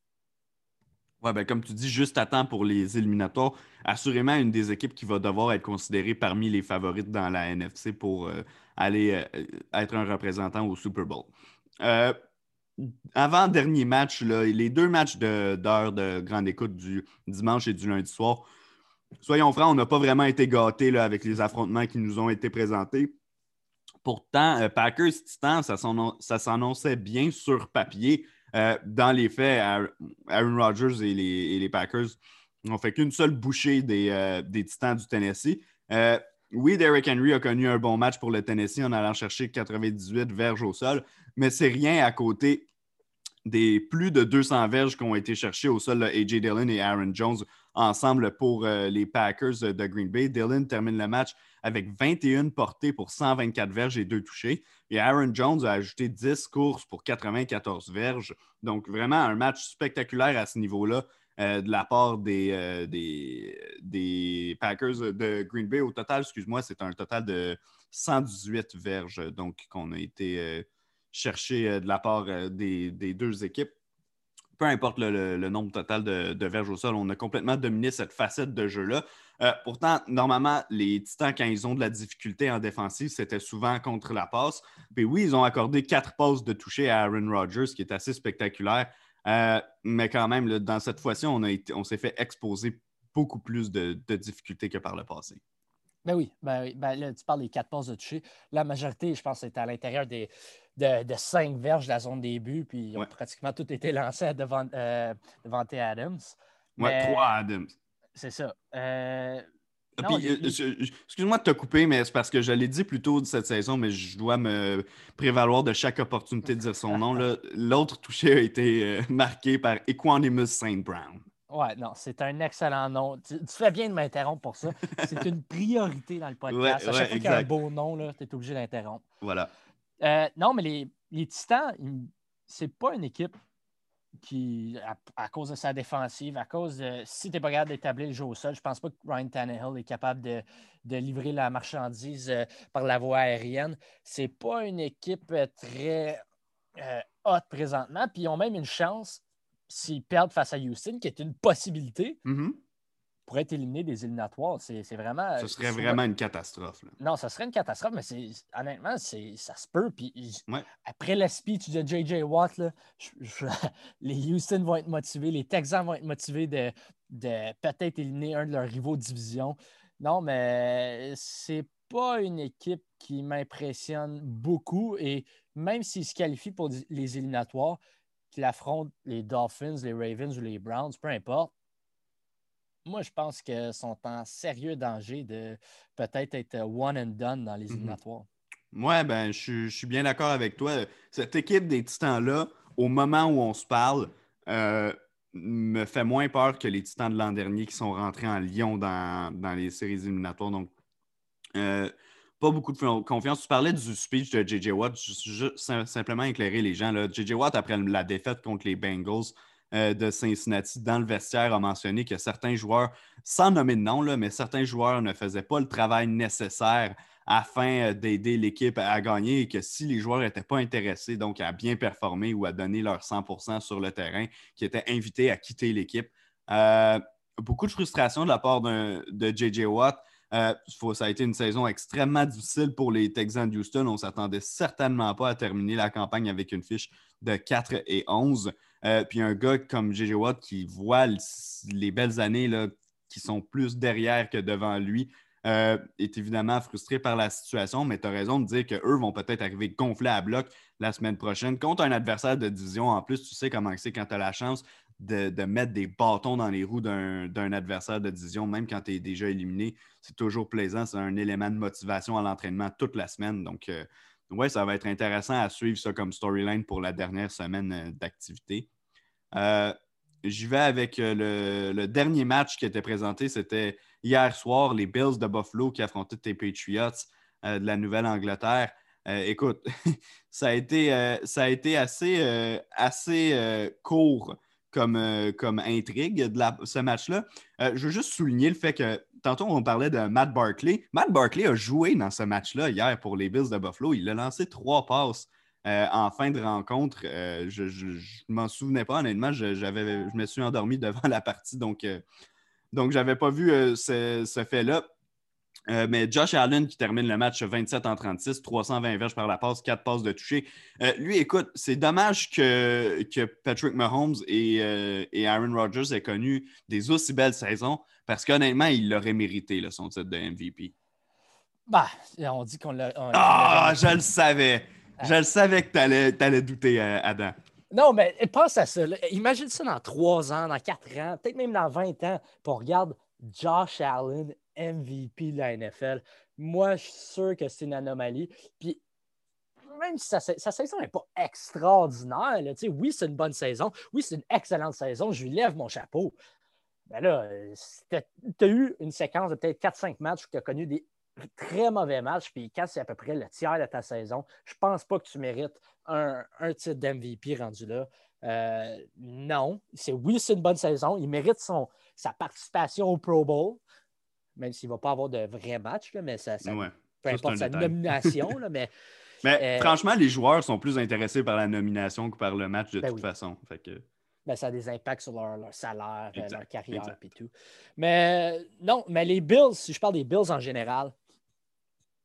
Speaker 1: Ben, comme tu dis, juste à temps pour les éliminatoires, assurément une des équipes qui va devoir être considérée parmi les favorites dans la NFC pour euh, aller être un représentant au Super Bowl. avant dernier match, les deux matchs d'heure de, de, grande écoute du dimanche et du lundi soir, soyons francs, on n'a pas vraiment été gâtés avec les affrontements qui nous ont été présentés. Pourtant, euh, Packers Titans, ça s'annonçait bien sur papier. Euh, dans les faits, Aaron Rodgers et les, Packers n'ont fait qu'une seule bouchée des, euh, Titans du Tennessee. oui, Derrick Henry a connu un bon match pour le Tennessee en allant chercher 98 verges au sol, mais c'est rien à côté des plus de 200 verges qui ont été cherchées au sol de A.J. Dillon et Aaron Jones ensemble pour euh, les Packers de Green Bay. Dillon termine le match avec 21 portées pour 124 verges et 2 touchés. Et Aaron Jones a ajouté 10 courses pour 94 verges. Donc, vraiment un match spectaculaire à ce niveau-là. Euh, de la part des, euh, des, Packers de Green Bay. Au total, excuse-moi, c'est un total de 118 verges donc qu'on a été chercher de la part des, deux équipes peu importe le, nombre total de, verges au sol, on a complètement dominé cette facette de jeu-là. Euh, pourtant, normalement, les Titans, quand ils ont de la difficulté en défensive, c'était souvent contre la passe. Mais oui, ils ont accordé quatre passes de toucher à Aaron Rodgers, ce qui est assez spectaculaire. Euh, mais quand même, dans cette fois-ci, on, on s'est fait exposer beaucoup plus de, difficultés que par le passé.
Speaker 2: Ben oui, ben oui. Ben là, tu parles des quatre passes de toucher. La majorité, je pense, c'était à l'intérieur des, de, cinq verges de la zone début, puis ils ont pratiquement tout été lancés devant, euh, devant Adams.
Speaker 1: Oui, trois Adams.
Speaker 2: C'est ça. Euh,
Speaker 1: ah, euh, excuse-moi de te couper, mais c'est parce que je l'ai dit plus tôt de cette saison, mais je dois me prévaloir de chaque opportunité de dire son nom. L'autre touché a été marqué par Equanimus Saint Brown.
Speaker 2: Ouais, non, c'est un excellent nom. Tu, fais bien de m'interrompre pour ça. C'est une priorité dans le podcast. à chaque fois qu'il y a un beau nom, tu es obligé d'interrompre.
Speaker 1: Voilà.
Speaker 2: Euh, non, mais les, les Titans, c'est pas une équipe qui, à, cause de sa défensive, à cause de si tu n'es pas capable d'établir le jeu au sol, je pense pas que Ryan Tannehill est capable de, livrer la marchandise euh, par la voie aérienne. C'est pas une équipe euh, très haute présentement. Puis ils ont même une chance s'ils perdent face à Houston, qui est une possibilité.
Speaker 1: Mm-hmm
Speaker 2: pour être éliminé des éliminatoires. C'est vraiment.
Speaker 1: Ce serait vraiment une catastrophe.
Speaker 2: Non, ça serait une catastrophe, mais honnêtement, ça se peut. Puis après le speech de J.J. Watt, les Houston vont être motivés, les Texans vont être motivés de, de peut-être éliminer un de leurs rivaux de division. Non, mais c'est pas une équipe qui m'impressionne beaucoup. Et même s'ils se qualifient pour les éliminatoires, qu'ils affrontent les Dolphins, les Ravens ou les Browns, peu importe, moi, je pense qu'ils sont en sérieux danger de peut-être être one and done dans les mhm. éliminatoires.
Speaker 1: Oui, ben, je, suis bien d'accord avec toi. Cette équipe des Titans-là, au moment où on se parle, euh, me fait moins peur que les Titans de l'an dernier qui sont rentrés en Lyon dans, les séries éliminatoires. Donc, euh, pas beaucoup de confiance. Tu parlais du speech de J.J. Watt, juste simplement éclairer les gens. J.J. Watt, après la défaite contre les Bengals, euh, de Cincinnati dans le vestiaire a mentionné que certains joueurs, sans nommer de nom, mais certains joueurs ne faisaient pas le travail nécessaire afin euh, d'aider l'équipe à gagner et que si les joueurs n'étaient pas intéressés donc à bien performer ou à donner leur 100% sur le terrain, qui étaient invités à quitter l'équipe. Euh, beaucoup de frustration de la part de J.J. Watt. Euh, ça a été une saison extrêmement difficile pour les Texans de Houston. On ne s'attendait certainement pas à terminer la campagne avec une fiche de 4 et 11. Euh, puis un gars comme J.J. Watt qui voit les belles années là, qui sont plus derrière que devant lui euh, est évidemment frustré par la situation, mais tu as raison de dire qu'eux vont peut-être arriver gonflés à bloc la semaine prochaine contre un adversaire de division. En plus, tu sais comment c'est quand tu as la chance de, mettre des bâtons dans les roues d'un adversaire de division, même quand tu es déjà éliminé. C'est toujours plaisant. C'est un élément de motivation à l'entraînement toute la semaine. Donc, euh, oui, ça va être intéressant à suivre ça comme storyline pour la dernière semaine euh, d'activité. Euh, j'y vais avec le, dernier match qui était présenté. C'était hier soir, les Bills de Buffalo qui affrontaient les Patriots de la Nouvelle-Angleterre. écoute, ça, a été, ça a été assez, assez court comme, euh, comme intrigue de ce match-là. Euh, je veux juste souligner le fait que tantôt on parlait de Matt Barkley. Matt Barkley a joué dans ce match-là hier pour les Bills de Buffalo. Il a lancé trois passes euh, en fin de rencontre. je ne m'en souvenais pas, honnêtement. Je, je me suis endormi devant la partie, donc, donc je n'avais pas vu ce, ce fait-là. Euh, mais Josh Allen qui termine le match 27 en 36, 320 verges par la passe, 4 passes de toucher. Euh, lui, écoute, c'est dommage que, que, Patrick Mahomes euh, et, Aaron Rodgers aient connu des aussi belles saisons parce qu'honnêtement, il l'aurait mérité, son titre de MVP.
Speaker 2: Bah, on dit qu'on l'a.
Speaker 1: Ah, je le savais. Je le savais que tu allais, douter, Adam.
Speaker 2: Non, mais pense à ça. Imagine ça dans 3 ans, dans 4 ans, peut-être même dans 20 ans. Pour regarde Josh Allen MVP de la NFL. Moi, je suis sûr que c'est une anomalie. Puis, même si sa, saison n'est pas extraordinaire, oui, c'est une bonne saison. Oui, c'est une excellente saison. Je lui lève mon chapeau. Mais là, tu as eu une séquence de peut-être 4-5 matchs où tu as connu des très mauvais matchs. Puis quand c'est à peu près le tiers de ta saison, je pense pas que tu mérites un, titre d'MVP rendu là. Euh, non, c'est oui, c'est une bonne saison. Il mérite son, sa participation au Pro Bowl même s'il ne va pas avoir de vrai match, mais ça, peu importe sa nomination. mais
Speaker 1: mais euh, franchement, les joueurs sont plus intéressés par la nomination que par le match de ben toute façon. Fait que...
Speaker 2: Ben, ça a des impacts sur leur, salaire, euh, leur carrière et tout. Mais non, mais les Bills, si je parle des Bills en général,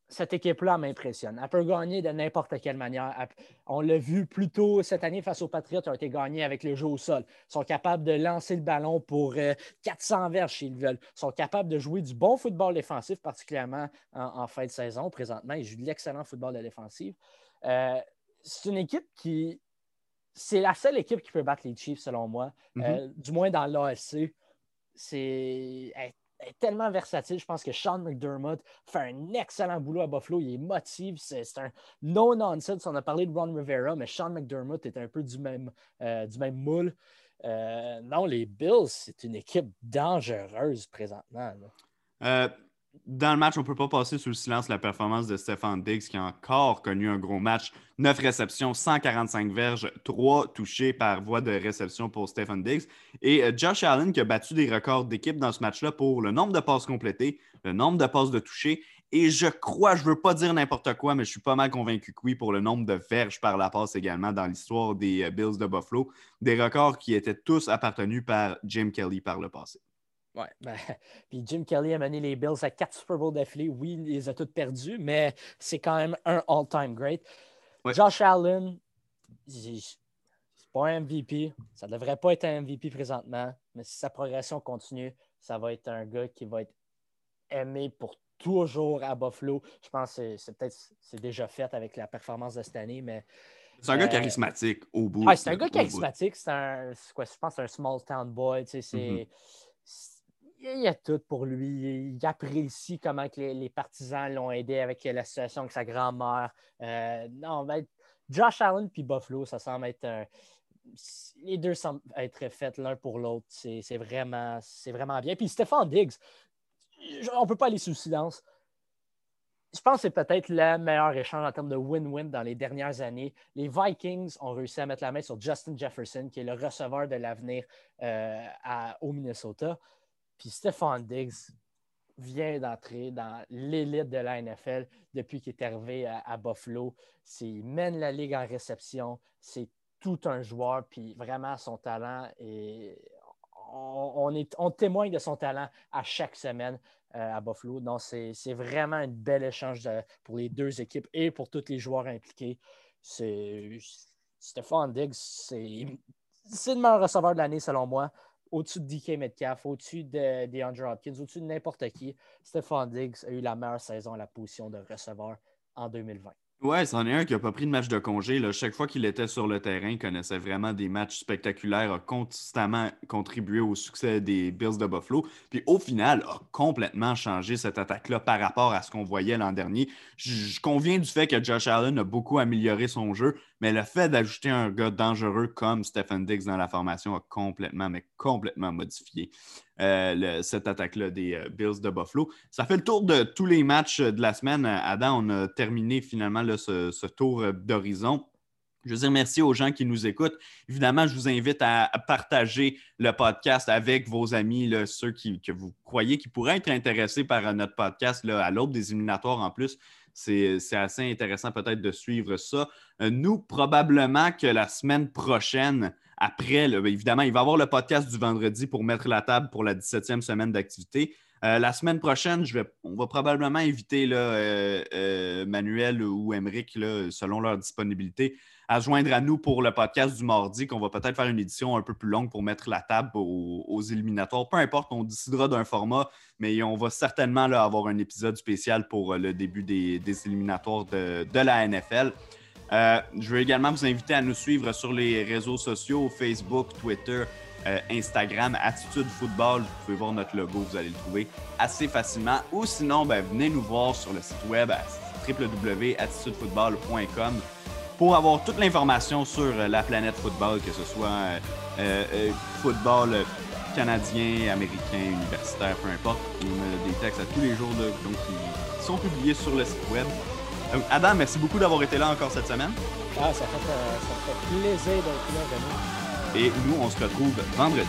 Speaker 2: cette équipe-là m'impressionne. Elle peut gagner de n'importe quelle manière. On l'a vu plus tôt cette année face aux Patriots, ont été gagnés avec le jeu au sol. Ils sont capables de lancer le ballon pour 400 euh, verges s'ils veulent. Ils sont capables de jouer du bon football défensif, particulièrement en, fin de saison. Présentement, ils jouent de l'excellent football de défensive. Euh, c'est une équipe qui. C'est la seule équipe qui peut battre les Chiefs, selon moi. Mm-hmm. Euh, du moins dans l'ASC. C'est est tellement versatile. Je pense que Sean McDermott fait un excellent boulot à Buffalo. Il est motivé. C'est un no-nonsense. On a parlé de Ron Rivera, mais Sean McDermott est un peu du même, euh, du même moule. Euh, non, les Bills, c'est une équipe dangereuse présentement.
Speaker 1: Dans le match, on ne peut pas passer sous le silence la performance de Stefan Diggs qui a encore connu un gros match. 9 réceptions, 145 verges, 3 touchés par voie de réception pour Stefan Diggs. Et euh, Josh Allen qui a battu des records d'équipe dans ce match-là pour le nombre de passes complétées, le nombre de passes de toucher. Et je crois, je ne veux pas dire n'importe quoi, mais je suis pas mal convaincu que oui, pour le nombre de verges par la passe également dans l'histoire des euh, Bills de Buffalo. Des records qui étaient tous appartenus par Jim Kelly par le passé.
Speaker 2: Oui. Ben, puis Jim Kelly a mené les Bills à quatre Super Bowls d'affilée. Oui, il les a toutes perdus, mais c'est quand même un all-time great. Josh Allen, c'est pas un MVP. Ça ne devrait pas être un MVP présentement, mais si sa progression continue, ça va être un gars qui va être aimé pour toujours à Buffalo. Je pense que c'est peut-être c'est déjà fait avec la performance de cette année, mais.
Speaker 1: C'est un gars charismatique au bout.
Speaker 2: c'est un gars charismatique. C'est un, quoi, je pense, un small town boy. Tu sais, c'est. Mm-hmm il y a tout pour lui. Il apprécie comment les, partisans l'ont aidé avec la situation avec sa grand-mère. Euh, non, ben, Josh Allen puis Buffalo, ça semble être les deux semblent être faits l'un pour l'autre. C'est vraiment, vraiment bien. Puis Stéphane Diggs, on ne peut pas aller sous silence. Je pense que c'est peut-être le meilleur échange en termes de win-win dans les dernières années. Les Vikings ont réussi à mettre la main sur Justin Jefferson, qui est le receveur de l'avenir euh, au Minnesota. Puis Stephon Diggs vient d'entrer dans l'élite de la NFL depuis qu'il est arrivé à, Buffalo. Il mène la ligue en réception. C'est tout un joueur, puis vraiment son talent et on, témoigne de son talent à chaque semaine. à Buffalo. Non, c'est vraiment un bel échange pour les deux équipes et pour tous les joueurs impliqués. Stephon Diggs, c'est le meilleur receveur de l'année selon moi. Au-dessus de DK Metcalf, au-dessus de DeAndre Hopkins, au-dessus de n'importe qui, Stephon Diggs a eu la meilleure saison à la position de receveur en 2020.
Speaker 1: Ouais, c'en est un qui n'a pas pris de match de congé. Chaque fois qu'il était sur le terrain, il connaissait vraiment des matchs spectaculaires, a constamment contribué au succès des Bills de Buffalo. Puis au final, a complètement changé cette attaque-là par rapport à ce qu'on voyait l'an dernier. Je, conviens du fait que Josh Allen a beaucoup amélioré son jeu, mais le fait d'ajouter un gars dangereux comme Stephen Diggs dans la formation a complètement, mais complètement modifié euh, cette attaque-là des euh, Bills de Buffalo. Ça fait le tour de tous les matchs de la semaine. Adam, on a terminé finalement ce, tour euh, d'horizon. Je veux dire merci aux gens qui nous écoutent. Évidemment, je vous invite à, partager le podcast avec vos amis, ceux qui, que vous croyez qui pourraient être intéressés par notre podcast là, à l'aube des éliminatoires en plus. C'est assez intéressant peut-être de suivre ça. nous, probablement que la semaine prochaine, après, ben, évidemment, il va y avoir le podcast du vendredi pour mettre la table pour la 17e semaine d'activité. Euh, la semaine prochaine, on va probablement inviter euh, euh, Manuel ou Emeric, selon leur disponibilité, à joindre à nous pour le podcast du mardi, qu'on va peut-être faire une édition un peu plus longue pour mettre la table aux, éliminatoires. Peu importe, on décidera d'un format, mais on va certainement avoir un épisode spécial pour le début des, éliminatoires de, la NFL. Euh, je veux également vous inviter à nous suivre sur les réseaux sociaux, Facebook, Twitter, euh, Instagram, Attitude Football. Vous pouvez voir notre logo, vous allez le trouver assez facilement. Ou sinon, ben, venez nous voir sur le site web www.attitudefootball.com pour avoir toute l'information sur euh, la planète football, que ce soit football canadien, américain, universitaire, peu importe. On a des textes à tous les jours donc, qui sont publiés sur le site web. Adam, merci beaucoup d'avoir été là encore cette semaine.
Speaker 2: Ah, ça fait, euh, ça fait plaisir d'être là,
Speaker 1: Et nous, on se retrouve vendredi.